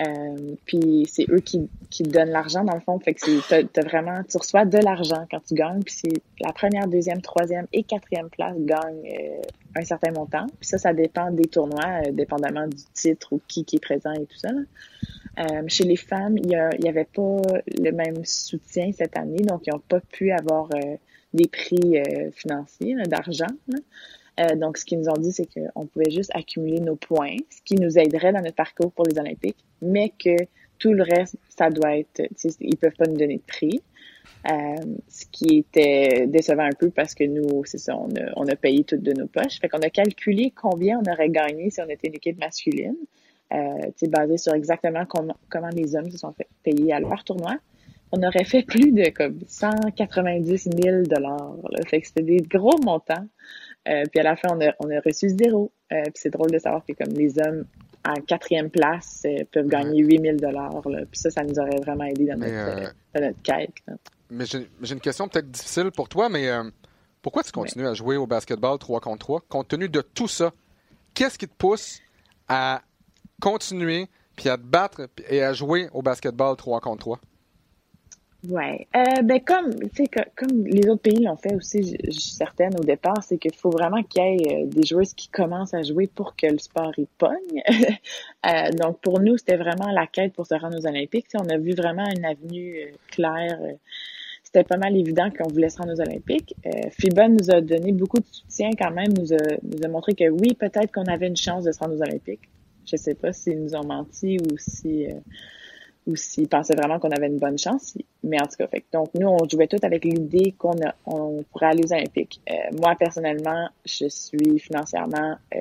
Euh, puis c'est eux qui, qui donnent l'argent dans le fond. Fait que t'as, t'as vraiment tu reçois de l'argent quand tu gagnes. Puis c'est la première, deuxième, troisième et quatrième place gagnent euh, un certain montant. Puis ça, ça dépend des tournois, euh, dépendamment du titre ou qui qui est présent et tout ça. Euh, chez les femmes, il y, y avait pas le même soutien cette année, donc ils n'ont pas pu avoir euh, des prix financiers, là, d'argent. là. Euh, donc, ce qu'ils nous ont dit, c'est qu'on pouvait juste accumuler nos points, ce qui nous aiderait dans notre parcours pour les Olympiques, mais que tout le reste, ça doit être, ils peuvent pas nous donner de prix. Euh, ce qui était décevant un peu parce que nous, c'est ça, on a, on a payé toutes de nos poches. Fait qu'on a calculé combien on aurait gagné si on était une équipe masculine, euh, basé sur exactement com- comment les hommes se sont fait payer à leur tournoi. On aurait fait plus de comme 190 000 dollars. Fait que c'était des gros montants. Euh, puis à la fin, on a, on a reçu zéro. Euh, puis c'est drôle de savoir que comme les hommes en quatrième place euh, peuvent gagner 8 000 dollars. Puis ça, ça nous aurait vraiment aidé dans notre, dans notre quête. là. Mais j'ai une question peut-être difficile pour toi, mais pourquoi tu continues à jouer au basketball 3 contre 3? Compte tenu de tout ça, qu'est-ce qui te pousse à continuer puis à te battre et à jouer au basketball 3 contre 3? Ouais. Euh, ben comme tu sais comme les autres pays l'ont fait aussi, je suis au départ, c'est qu'il faut vraiment qu'il y ait euh, des joueuses qui commencent à jouer pour que le sport y pogne. *laughs* Euh, donc pour nous, c'était vraiment la quête pour se rendre aux Olympiques. Tu sais, on a vu vraiment une avenue euh, claire. euh, c'était pas mal évident qu'on voulait se rendre aux Olympiques. FIBA nous a donné beaucoup de soutien quand même, nous a, nous a montré que oui, peut-être qu'on avait une chance de se rendre aux Olympiques. Je sais pas s'ils nous ont menti ou si ou s'ils pensaient vraiment qu'on avait une bonne chance. Mais en tout cas, fait, donc nous, on jouait tout avec l'idée qu'on a, on pourrait aller aux Olympiques. Euh, moi, personnellement, je suis financièrement, euh,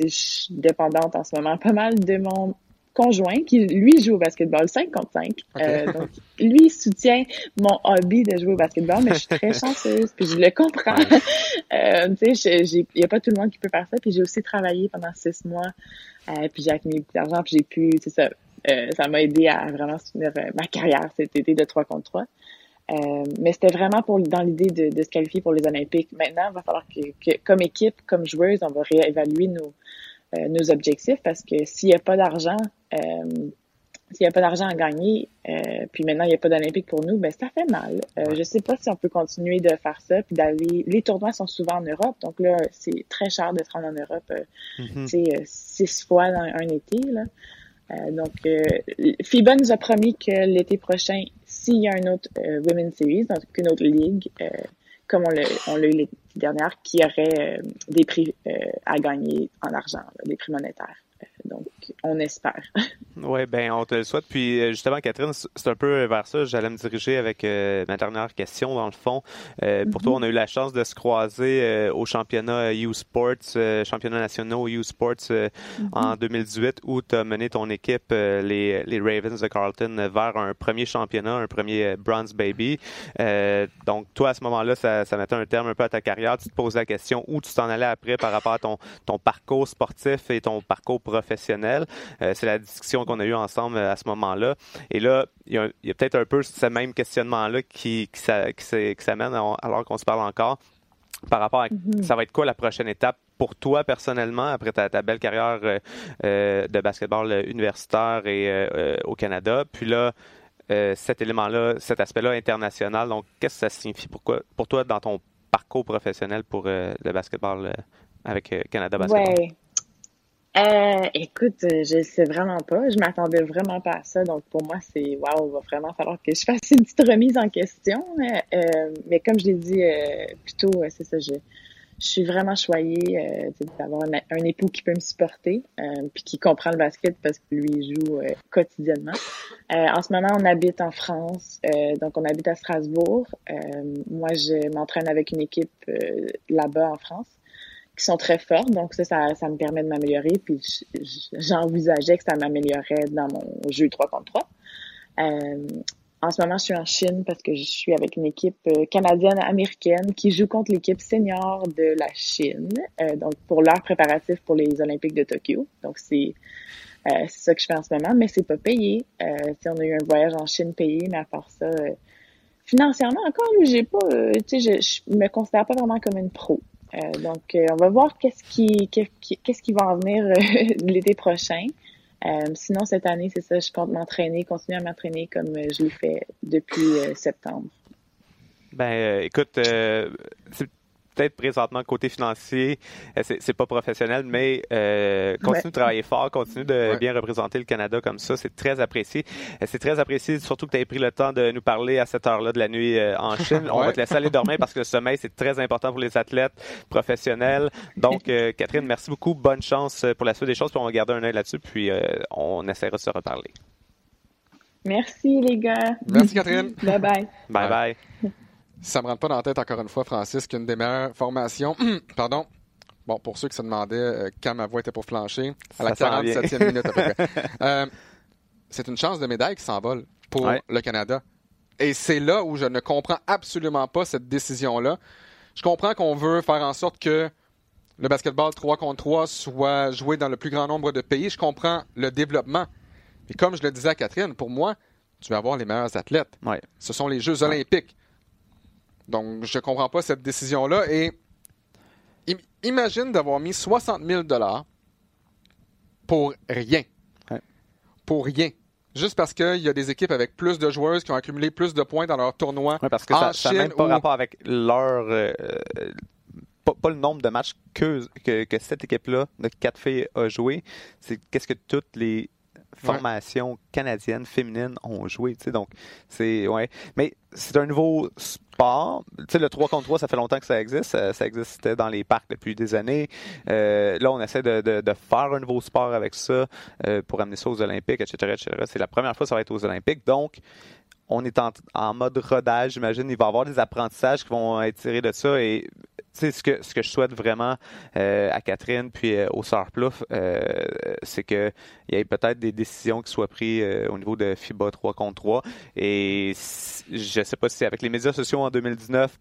je suis dépendante en ce moment pas mal de mon conjoint qui, lui, joue au basketball 5 contre 5. Ok. Euh, donc, lui soutient mon hobby de jouer au basketball, mais je suis très *laughs* chanceuse, puis je le comprends. *laughs* euh, tu sais, il n'y a pas tout le monde qui peut faire ça, puis j'ai aussi travaillé pendant six mois, euh, puis j'ai accumulé beaucoup d'argent, puis j'ai pu, c'est ça, euh, ça m'a aidé à vraiment soutenir euh, ma carrière cet été de 3 contre 3. Euh, mais c'était vraiment pour dans l'idée de, de se qualifier pour les Olympiques. Maintenant, il va falloir que, que comme équipe, comme joueuse, on va réévaluer nos, euh, nos objectifs parce que s'il n'y a pas d'argent, euh, s'il n'y a pas d'argent à gagner, euh, puis maintenant il n'y a pas d'Olympique pour nous, ben ça fait mal. Euh, Je sais pas si on peut continuer de faire ça, puis d'aller. Les tournois sont souvent en Europe, donc là c'est très cher de se rendre en Europe. tu sais, euh, six fois dans un été. Là. Euh, donc, euh, FIBA nous a promis que l'été prochain, s'il y a un autre euh, Women's Series, donc une autre ligue, euh, comme on l'a eu l'été dernière, qui aurait euh, des prix à gagner en argent, là, des prix monétaires. Donc, on espère. *laughs* Oui, ben on te le souhaite. Puis euh, justement, Catherine, c'est un peu vers ça. J'allais me diriger avec euh, ma dernière question, dans le fond. Euh, Pour toi, on a eu la chance de se croiser euh, au championnat U Sports, euh, championnat nationaux U Sports euh, en 2018, où tu as mené ton équipe, les, les Ravens de Carlton, vers un premier championnat, un premier Bronze Baby. Donc, toi, à ce moment-là, ça, ça mettait un terme un peu à ta carrière. Tu te posais la question où tu t'en allais après par rapport à ton, ton parcours sportif et ton parcours professionnel. Euh, c'est la discussion qu'on a eue ensemble euh, à ce moment-là. Et là, il y a, peut-être un peu ce même questionnement-là qui, qui, s'a- qui s'est- qui s'amène alors qu'on se parle encore par rapport à ça va être quoi la prochaine étape pour toi personnellement après ta, ta belle carrière euh, euh, de basketball universitaire et euh, au Canada? Puis là, euh, cet élément-là, cet aspect-là international, donc qu'est-ce que ça signifie pour, quoi- pour toi dans ton parcours professionnel pour le basketball avec Canada Basketball? Ouais. Euh, écoute, je sais vraiment pas. Je m'attendais vraiment pas à ça. Donc pour moi, c'est waouh, il va vraiment falloir que je fasse une petite remise en question. Euh, mais comme je l'ai dit euh, plus tôt, c'est ça, je, je suis vraiment choyée euh, d'avoir un, époux qui peut me supporter, euh, puis qui comprend le basket parce que lui joue euh, quotidiennement. en ce moment, on habite en France, donc on habite à Strasbourg. moi, je m'entraîne avec une équipe là-bas en France sont très fortes, donc ça, ça, me permet de m'améliorer. Puis j'envisageais que ça m'améliorerait dans mon jeu 3 contre 3. En ce moment, je suis en Chine parce que je suis avec une équipe euh, canadienne-américaine qui joue contre l'équipe senior de la Chine, euh, donc pour leur préparatif pour les Olympiques de Tokyo. Donc c'est euh, ça que je fais en ce moment, mais c'est pas payé. Euh, on a eu un voyage en Chine payé, mais à part ça, financièrement encore, j'ai pas, tu sais, je, je me considère pas vraiment comme une pro. Donc on va voir qu'est-ce qui qu'est-ce qui va en venir *laughs* l'été prochain. Euh, sinon, cette année, c'est ça, je compte m'entraîner, continuer à m'entraîner comme euh, je l'ai fait depuis euh, septembre. Ben, écoute, peut-être présentement côté financier, c'est pas professionnel, mais continue de travailler fort, continue de bien représenter le Canada comme ça, c'est très apprécié. C'est très apprécié, surtout que tu aies pris le temps de nous parler à cette heure-là de la nuit en Chine. *laughs* On va te laisser aller dormir parce que le sommeil, c'est très important pour les athlètes professionnels. Donc, *laughs* Catherine, merci beaucoup. Bonne chance pour la suite des choses. Puis on va garder un œil là-dessus. Puis on essaiera de se reparler. Merci, les gars. Merci, Catherine. bye bye. Bye bye. Ça me rentre pas dans la tête encore une fois, Francis, qu'une des meilleures formations, *clears throat* pardon, bon, pour ceux qui se demandaient euh, quand ma voix était pour flancher, à la 47e minute à peu près. *laughs* Euh, c'est une chance de médaille qui s'envole pour Ouais. le Canada. Et c'est là où je ne comprends absolument pas cette décision-là. Je comprends qu'on veut faire en sorte que le basketball 3 contre 3 soit joué dans le plus grand nombre de pays. Je comprends le développement. Mais comme je le disais à Catherine, pour moi, tu vas avoir les meilleurs athlètes. Ouais. Ce sont les Jeux olympiques. Donc, je ne comprends pas cette décision-là. Et im- imagine d'avoir mis 60 000 pour rien. Ouais. Pour rien. Juste parce qu'il y a des équipes avec plus de joueuses qui ont accumulé plus de points dans leur tournoi. Ouais, parce que en ça n'a même pas rapport avec leur. euh, euh, pas, pas le nombre de matchs que, que, que cette équipe-là, de quatre filles, a joué. C'est qu'est-ce que toutes les formations canadiennes féminines ont joué. tu sais. Donc, c'est. Ouais. Mais c'est un nouveau sport. Tu sais, le 3 contre 3, ça fait longtemps que ça existe. Ça, ça existait dans les parcs depuis des années. Euh, là, on essaie de faire un nouveau sport avec ça euh, pour amener ça aux Olympiques, etc. etc. C'est la première fois que ça va être aux Olympiques. Donc, on est en, en mode rodage, j'imagine. Il va y avoir des apprentissages qui vont être tirés de ça. Et sais, ce que, ce que je souhaite vraiment euh, à Catherine puis euh, au Sœur euh, c'est qu'il y ait peut-être des décisions qui soient prises au niveau de FIBA 3 contre 3. Et je sais pas si avec les médias sociaux en 2019,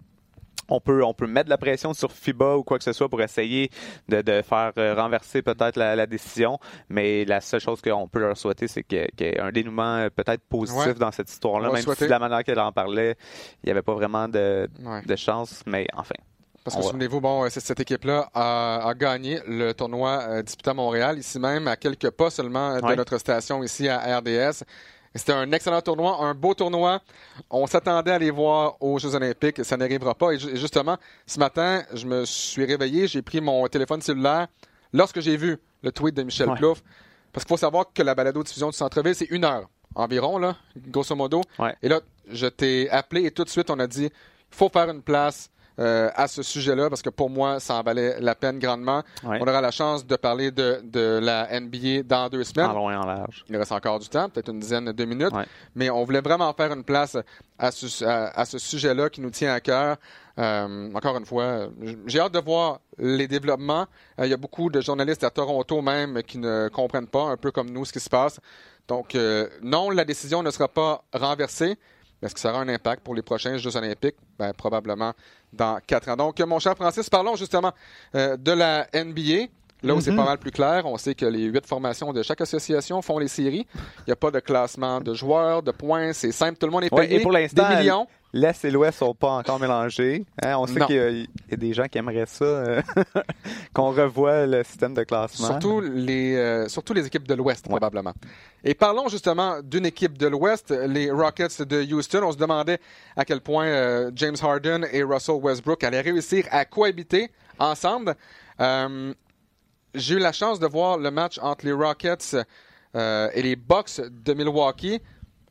on peut, on peut mettre de la pression sur FIBA ou quoi que ce soit pour essayer de, de faire euh, renverser peut-être la, la décision. Mais la seule chose qu'on peut leur souhaiter, c'est qu'il y ait- qu'il y ait un dénouement euh, peut-être positif Ouais. dans cette histoire-là, même si de la manière qu'elle en parlait, il n'y avait pas vraiment de, Ouais. de chance. Mais enfin, Parce que souvenez-vous, bon, euh, cette équipe-là a, a gagné le tournoi euh, disputé à Montréal, ici même, à quelques pas seulement de Ouais. notre station ici à RDS. C'était un excellent tournoi, un beau tournoi. On s'attendait à les voir aux Jeux Olympiques. Ça n'arrivera pas. Et ju- et justement, ce matin, je me suis réveillé, j'ai pris mon téléphone cellulaire lorsque j'ai vu le tweet de Michel Ouais. Plouffe. Parce qu'il faut savoir que la balado-diffusion du centre-ville, c'est une heure environ, là, grosso modo. Ouais. Et là, je t'ai appelé et tout de suite, on a dit il faut faire une place euh, à ce sujet-là parce que pour moi, ça en valait la peine grandement. Ouais. On aura la chance de parler de, de la NBA dans deux semaines. en long et en large. Il reste encore du temps, peut-être une dizaine de minutes. Ouais. Mais on voulait vraiment faire une place à ce, à, à ce sujet-là qui nous tient à cœur. Euh, encore une fois, j'ai hâte de voir les développements. Euh, il y a beaucoup de journalistes à Toronto même qui ne comprennent pas, un peu comme nous, ce qui se passe. Donc, euh, non, la décision ne sera pas renversée. Est-ce que ça aura un impact pour les prochains Jeux olympiques? Ben, probablement dans quatre ans. Donc, mon cher Francis, parlons justement euh, de la NBA. Là où c'est Mhm. pas mal plus clair, on sait que les huit formations de chaque association font les séries. Il n'y a pas de classement de joueurs, de points. C'est simple, tout le monde est Ouais, payé et pour des millions. L'Est et l'Ouest sont pas encore mélangés. Hein, on sait qu'il y, a- il y a des gens qui aimeraient ça, euh, *laughs* qu'on revoie le système de classement. Surtout les, euh, surtout les équipes de l'Ouest, Ouais. probablement. Et parlons justement d'une équipe de l'Ouest, les Rockets de Houston. On se demandait à quel point euh, James Harden et Russell Westbrook allaient réussir à cohabiter ensemble. J'ai eu la chance de voir le match entre les Rockets et les Bucks de Milwaukee.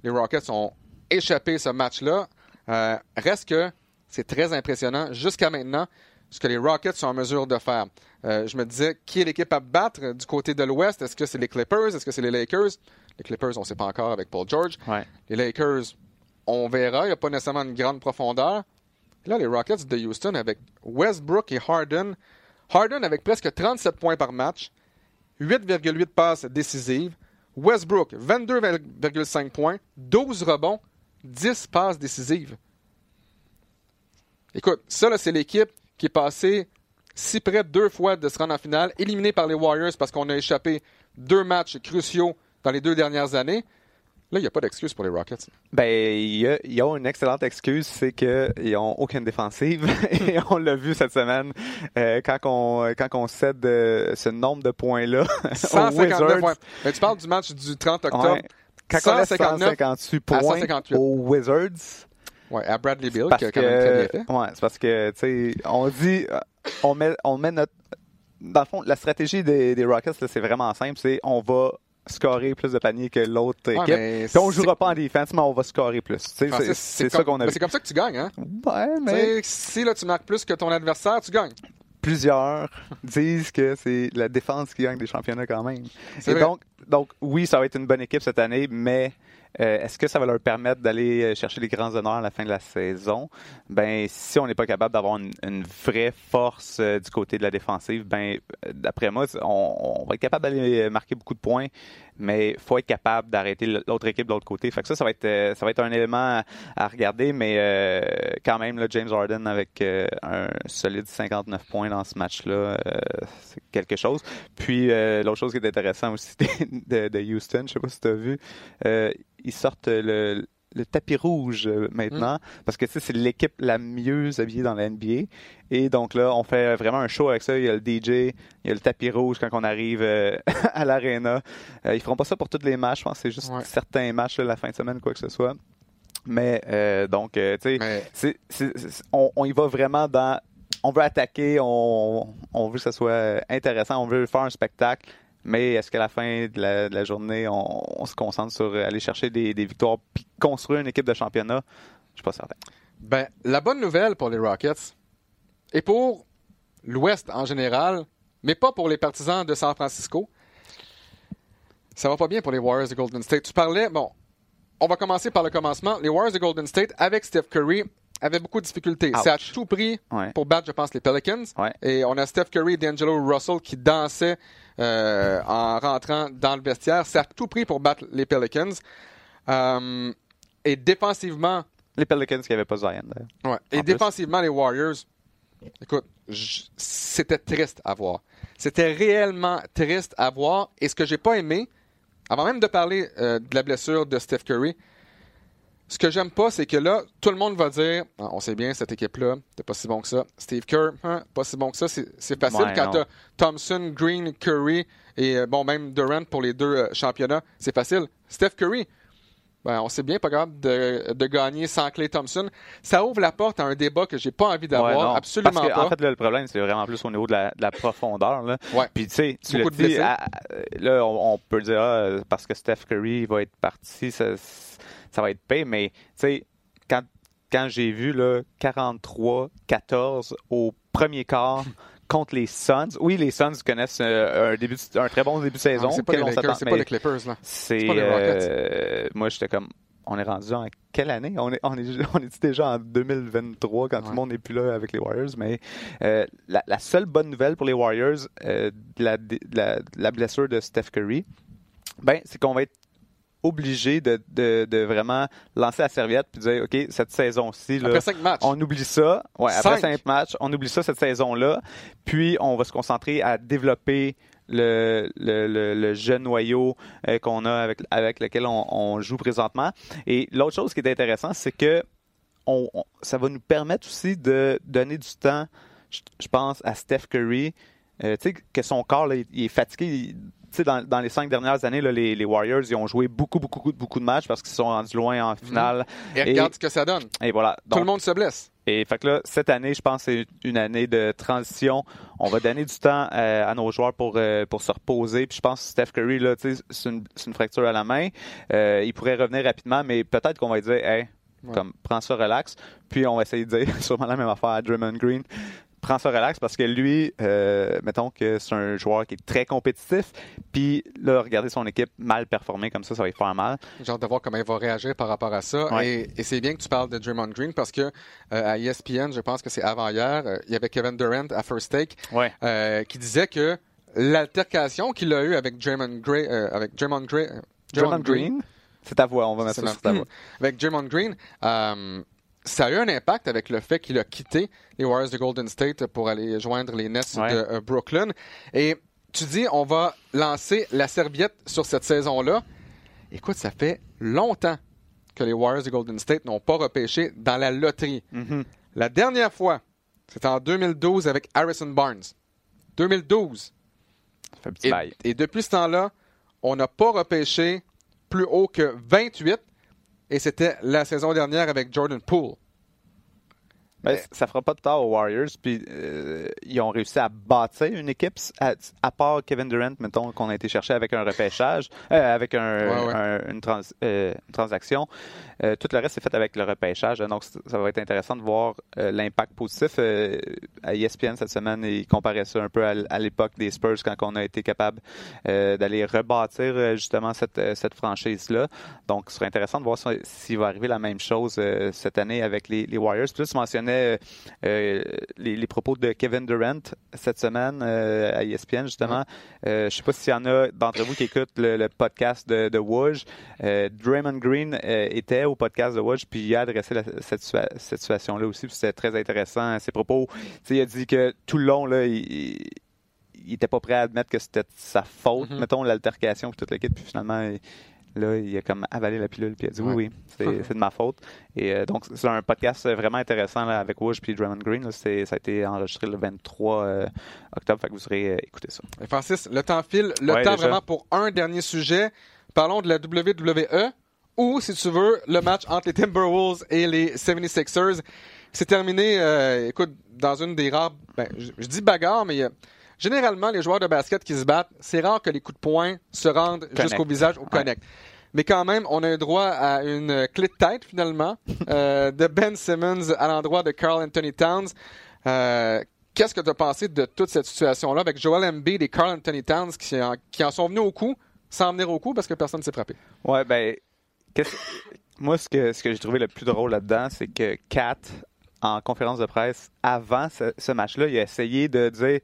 Les Rockets ont échappé ce match-là. Euh, reste que c'est très impressionnant jusqu'à maintenant ce que les Rockets sont en mesure de faire. Euh, je me disais, qui est l'équipe à battre du côté de l'Ouest? Est-ce que c'est les Clippers? Est-ce que c'est les Lakers? Les Clippers, on ne sait pas encore avec Paul George. Ouais. Les Lakers, on verra. Il n'y a pas nécessairement une grande profondeur. Là, les Rockets de Houston avec Westbrook et Harden. Harden avec presque 37 points par match, 8,8 passes décisives. Westbrook, 22,5 points, 12 rebonds, 10 passes décisives. Écoute, ça, là, c'est l'équipe qui est passée si près deux fois de se rendre en finale, éliminée par les Warriors parce qu'on a échappé deux matchs cruciaux dans les deux dernières années. Là, il n'y a pas d'excuse pour les Rockets. Ben, il ils ont une excellente excuse, c'est qu'ils n'ont aucune défensive. *laughs* Et on l'a vu cette semaine, euh, quand, on, quand on cède euh, ce nombre de points-là *laughs* aux 159 Wizards. points. Mais tu parles du match du 30 octobre. Ouais. Quand on laisse 159 158 points à 158. aux Wizards, Ouais, à Bradley Bill, qui a quand même très bien fait. ouais, c'est parce que, tu sais, on dit, euh, on met, on met notre, dans le fond, la stratégie des, des Rockets, c'est vraiment simple, c'est on va scorer plus de paniers que l'autre Ouais, équipe. Puis on jouera pas en défense, mais on va scorer plus. C'est ça qu'on a vu. C'est comme ça que tu gagnes, hein? Ouais, mais Si là, tu marques plus que ton adversaire, tu gagnes. Plusieurs disent que c'est la défense qui gagne des championnats quand même. Et vrai. donc, donc, oui, ça va être une bonne équipe cette année, mais euh, est-ce que ça va leur permettre d'aller euh, chercher les grands honneurs à la fin de la saison? Ben, si on n'est pas capable d'avoir une, une vraie force euh, du côté de la défensive, ben, d'après moi, on, on va être capable d'aller marquer beaucoup de points, mais il faut être capable d'arrêter l'autre équipe de l'autre côté. Fait que ça, ça va être, euh, ça va être un élément à, regarder, mais euh, quand même, là, James Harden avec euh, un solide 59 points dans ce match-là, c'est quelque chose. Puis l'autre chose qui est intéressant aussi *laughs* de, Houston, je sais pas si tu as vu, ils sortent le, le tapis rouge euh, maintenant parce que c'est l'équipe la mieux habillée dans la NBA et donc là on fait vraiment un show avec ça. Il y a le DJ il y a le tapis rouge quand on arrive euh, *laughs* à l'arena euh, ils feront pas ça pour tous les matchs je pense c'est juste Ouais. certains matchs là, la fin de semaine quoi que ce soit. Mais euh, donc tu sais Mais on, on y va vraiment dans. On veut attaquer, on, on veut que ça soit intéressant, on veut faire un spectacle, mais est-ce qu'à la fin de la, de la journée, on, on se concentre sur aller chercher des, des victoires puis construire une équipe de championnat? Je suis pas certain. Ben, la bonne nouvelle pour les Rockets, et pour l'Ouest en général, mais pas pour les partisans de San Francisco, ça va pas bien pour les Warriors de Golden State. Tu parlais, bon, on va commencer par le commencement. Les Warriors de Golden State, avec Steph Curry, avaient beaucoup de difficultés. C'est à tout prix Ouais. pour battre, je pense, les Pelicans. Ouais. Et on a Steph Curry et D'Angelo Russell qui dansaient euh, en rentrant dans le vestiaire. C'est à tout prix pour battre les Pelicans. Euh, et défensivement, Les Pelicans qui n'avaient pas Zion. d'ailleurs. Ouais. Et plus. défensivement, les Warriors, écoute, c'était triste à voir. C'était réellement triste à voir. Et ce que j'ai pas aimé, avant même de parler euh, de la blessure de Steph Curry, ce que j'aime pas, c'est que là, tout le monde va dire Ah, on sait bien, cette équipe-là, c'est pas si bon que ça. Steve Kerr, hein, pas si bon que ça. C'est facile Ouais, quand t'as Thompson, Green, Curry et euh, bon, même Durant pour les deux euh, championnats. C'est facile. Steph Curry, ben, on sait bien, pas capable de, de gagner sans Clay Thompson. Ça ouvre la porte à un débat que j'ai pas envie d'avoir. Ouais, absolument Parce que, pas. En fait, là, le problème, c'est vraiment plus au niveau de la, de la profondeur. Là. Ouais. Puis, tu sais, tu Beaucoup le de dis, à- là, on, on peut dire, ah, parce que Steph Curry va être parti, ça, ça va être payé, mais, tu sais, quand, quand j'ai vu, là, 43-14 au premier quart *laughs* contre les Suns, oui, les Suns connaissent euh, un, début, un très bon début de saison. Non, c'est pas, les Lakers, c'est pas les Clippers. Là. c'est, pas les Rockets. euh, moi, j'étais comme, on est rendu en quelle année? On est, on est, *laughs* on est déjà en 2023 quand tout le monde n'est plus là avec les Warriors, mais euh, la, la seule bonne nouvelle pour les Warriors, de la, de la, de la blessure de Steph Curry, ben, c'est qu'on va être obligé de, de, de vraiment lancer la serviette puis dire, OK, cette saison-ci, là, Après cinq matchs. on oublie ça. Ouais, après Cinq. matchs, on oublie ça cette saison-là. Puis on va se concentrer à développer le, le, le, le jeune noyau euh, qu'on a avec, avec lequel on, on joue présentement. Et l'autre chose qui est intéressant, c'est que on, on- ça va nous permettre aussi de donner du temps, je, je pense, à Steph Curry. Euh, tu sais, que son corps, là, il, est fatigué. Il- dans, dans les cinq dernières années, là, les, les Warriors, ils ont joué beaucoup, beaucoup, beaucoup de matchs parce qu'ils sont rendus loin en finale. Et regarde ce que ça donne. Et voilà. Tout le monde se blesse. Et fait que là, cette année, je pense c'est une année de transition. On va donner du temps à nos joueurs pour, pour se reposer. Puis je pense que Steph Curry, là, c'est une, une, fracture à la main. il pourrait revenir rapidement, mais peut-être qu'on va dire, hey, comme, prends ça relax. Puis on va essayer de dire *laughs* sûrement la même affaire à Draymond Green prends ça relax parce que lui, euh, mettons que c'est un joueur qui est très compétitif, puis là, regarder son équipe mal performer comme ça, ça va lui faire mal. J'ai hâte de voir comment il va réagir par rapport à ça. Et, c'est bien que tu parles de Draymond Green parce que euh, à ESPN, je pense que c'est avant-hier, euh, il y avait Kevin Durant à First Take qui disait que l'altercation qu'il a eue avec Draymond, Gray, avec Draymond, Gray, Draymond, Green, c'est ta voix, on va mettre ça sur ta voix. *clears throat* Avec Draymond Green, ça a eu un impact avec le fait qu'il a quitté les Warriors de Golden State pour aller joindre les Nets de euh, Brooklyn. Et tu dis, on va lancer la serviette sur cette saison-là. Écoute, ça fait longtemps que les Warriors de Golden State n'ont pas repêché dans la loterie. Mm-hmm. La dernière fois, c'était en 2012 avec Harrison Barnes. 2012. et, et depuis ce temps-là, on n'a pas repêché plus haut que 28 et c'était la saison dernière avec Jordan Poole. Ben, ça fera pas de tort aux Warriors. Puis euh, ils ont réussi à bâtir une équipe, à, part Kevin Durant, mettons, qu'on a été chercher avec un repêchage, euh, avec un, une, euh, une, transaction. Tout le reste est fait avec le repêchage. Donc, ça va être intéressant de voir l'impact positif. À ESPN cette semaine, il comparait ça un peu à, l'époque des Spurs quand on a été capable d'aller rebâtir justement cette, cette franchise-là. Donc, ce serait intéressant de voir s'il va arriver la même chose cette année avec les, Warriors. Puis là, tu mentionnais les, propos de Kevin Durant cette semaine à ESPN, justement. je ne sais pas s'il y en a d'entre vous qui écoutent le, podcast de, de Woj. Draymond Green était au podcast de Watch, puis il a adressé cette, situation-là aussi, puis c'était très intéressant. Ses propos, il a dit que tout le long, là, il, n'était pas prêt à admettre que c'était sa faute, mm-hmm. mettons, l'altercation, puis toute l'équipe, puis finalement, là, il a comme avalé la pilule, puis il a dit oui, oui, *laughs* c'est de ma faute. Et euh, donc, c'est un podcast vraiment intéressant là, avec Woj puis Draymond Green. ça a été enregistré le 23 euh, octobre, fait que vous aurez euh, écouté ça. Francis, le temps file. Le temps vraiment pour un dernier sujet. Parlons de la WWE ou, si tu veux, le match entre les Timberwolves et les 76ers. C'est terminé, écoute, dans une des rares, ben, je, dis bagarre, mais généralement, les joueurs de basket qui se battent, c'est rare que les coups de poing se rendent jusqu'au visage ou connect. Mais quand même, on a eu droit à une clé de tête, finalement, *laughs* euh, de Ben Simmons à l'endroit de Carl Anthony Towns. Qu'est-ce que tu as pensé de toute cette situation-là avec Joel Embiid et Carl Anthony Towns qui en, qui en sont venus au coup, sans venir au coup parce que personne ne s'est frappé? Ouais, ben, moi, ce que, ce que j'ai trouvé le plus drôle là-dedans, c'est que Kat, en conférence de presse, avant ce, match-là, il a essayé de dire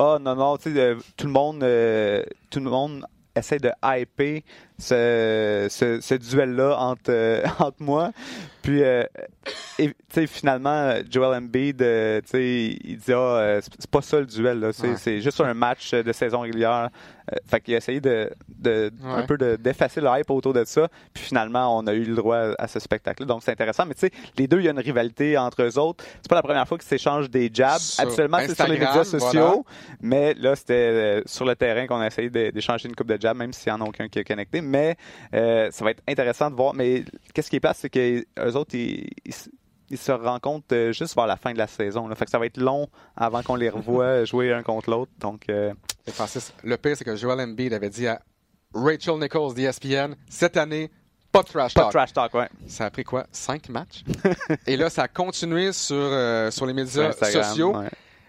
Oh non, non, tu sais, euh, tout le monde, euh, tout le monde essaie de hyper ce, ce, duel-là entre, euh, *laughs* entre moi. Puis, tu sais, finalement, Joel Embiid, tu sais, il dit Ah, c'est pas ça le duel, là. C'est juste un match de saison régulière euh, fait qu'il a essayé de, un peu d'effacer le hype autour de ça. Puis finalement, on a eu le droit à ce spectacle Donc c'est intéressant. Mais tu sais, les deux, il y a une rivalité entre eux autres. C'est pas la première fois qu'ils s'échangent des jabs. Habituellement, c'est sur les médias sociaux. Mais là, c'était euh, sur le terrain qu'on a essayé d'échanger une coupe de jabs, même s'il n'y en a aucun qui est connecté. Mais euh, ça va être intéressant de voir. Mais qu'est-ce qui est passe, c'est qu'eux autres, ils, se rencontrent juste vers la fin de la saison. Là. Fait que ça va être long avant qu'on les revoie *laughs* jouer un contre l'autre. Donc, Francis, le pire, c'est que Joel Embiid avait dit à Rachel Nichols d'ESPN, cette année, pas de trash talk. Pas de trash talk, ouais. Ça a pris quoi? Cinq matchs? *laughs* et là, ça a continué sur, euh, sur les médias sociaux.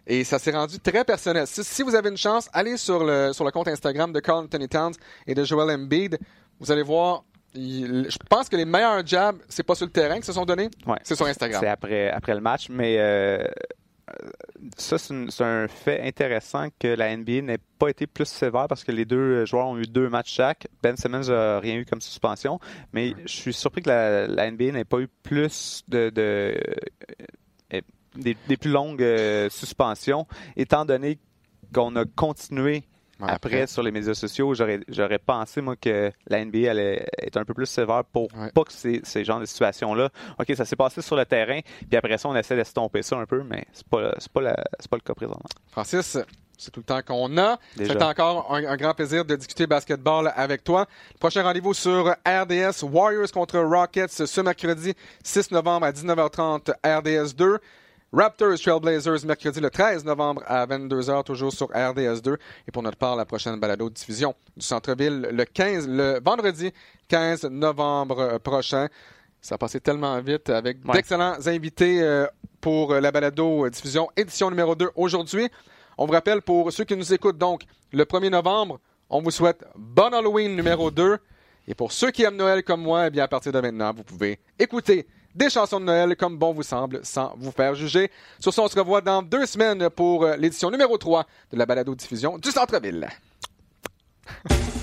Et ça s'est rendu très personnel. Si, vous avez une chance, allez sur le, sur le compte Instagram de Carl Anthony Towns et de Joel Embiid. Vous allez voir, je pense que les meilleurs jabs, c'est pas sur le terrain que se sont donnés, c'est sur Instagram. C'est après, après le match, mais euh, ça, c'est un fait intéressant que la NBA n'ait pas été plus sévère parce que les deux joueurs ont eu deux matchs chaque. Ben Simmons n'a rien eu comme suspension, mais je suis surpris que la, NBA n'ait pas eu plus de, euh, des, plus longues euh, suspensions, étant donné qu'on a continué après, sur les médias sociaux, j'aurais, pensé, moi, que la NBA allait être un peu plus sévère pour pas que ces, ces genres de situations-là. OK, ça s'est passé sur le terrain, puis après ça, on essaie d'estomper ça un peu, mais c'est pas, pas, pas le cas présentement. Francis, c'est tout le temps qu'on a. C'est encore un, grand plaisir de discuter basketball avec toi. prochain rendez-vous sur RDS Warriors contre Rockets ce mercredi 6 novembre à 19h30 RDS 2. Raptors Trailblazers mercredi le 13 novembre à 22h, toujours sur RDS 2. Et pour notre part, la prochaine balado diffusion du centre-ville le 15, le vendredi 15 novembre prochain. Ça a passé tellement vite avec d'excellents invités euh, pour la balado diffusion édition numéro 2 aujourd'hui. On vous rappelle pour ceux qui nous écoutent donc le 1er novembre, on vous souhaite bon Halloween numéro 2. Et pour ceux qui aiment Noël comme moi, eh bien à partir de maintenant, vous pouvez écouter des chansons de Noël comme bon vous semble sans vous faire juger. Sur ce, on se revoit dans deux semaines pour euh, l'édition numéro 3 de la balado-diffusion du Centre-Ville. *laughs*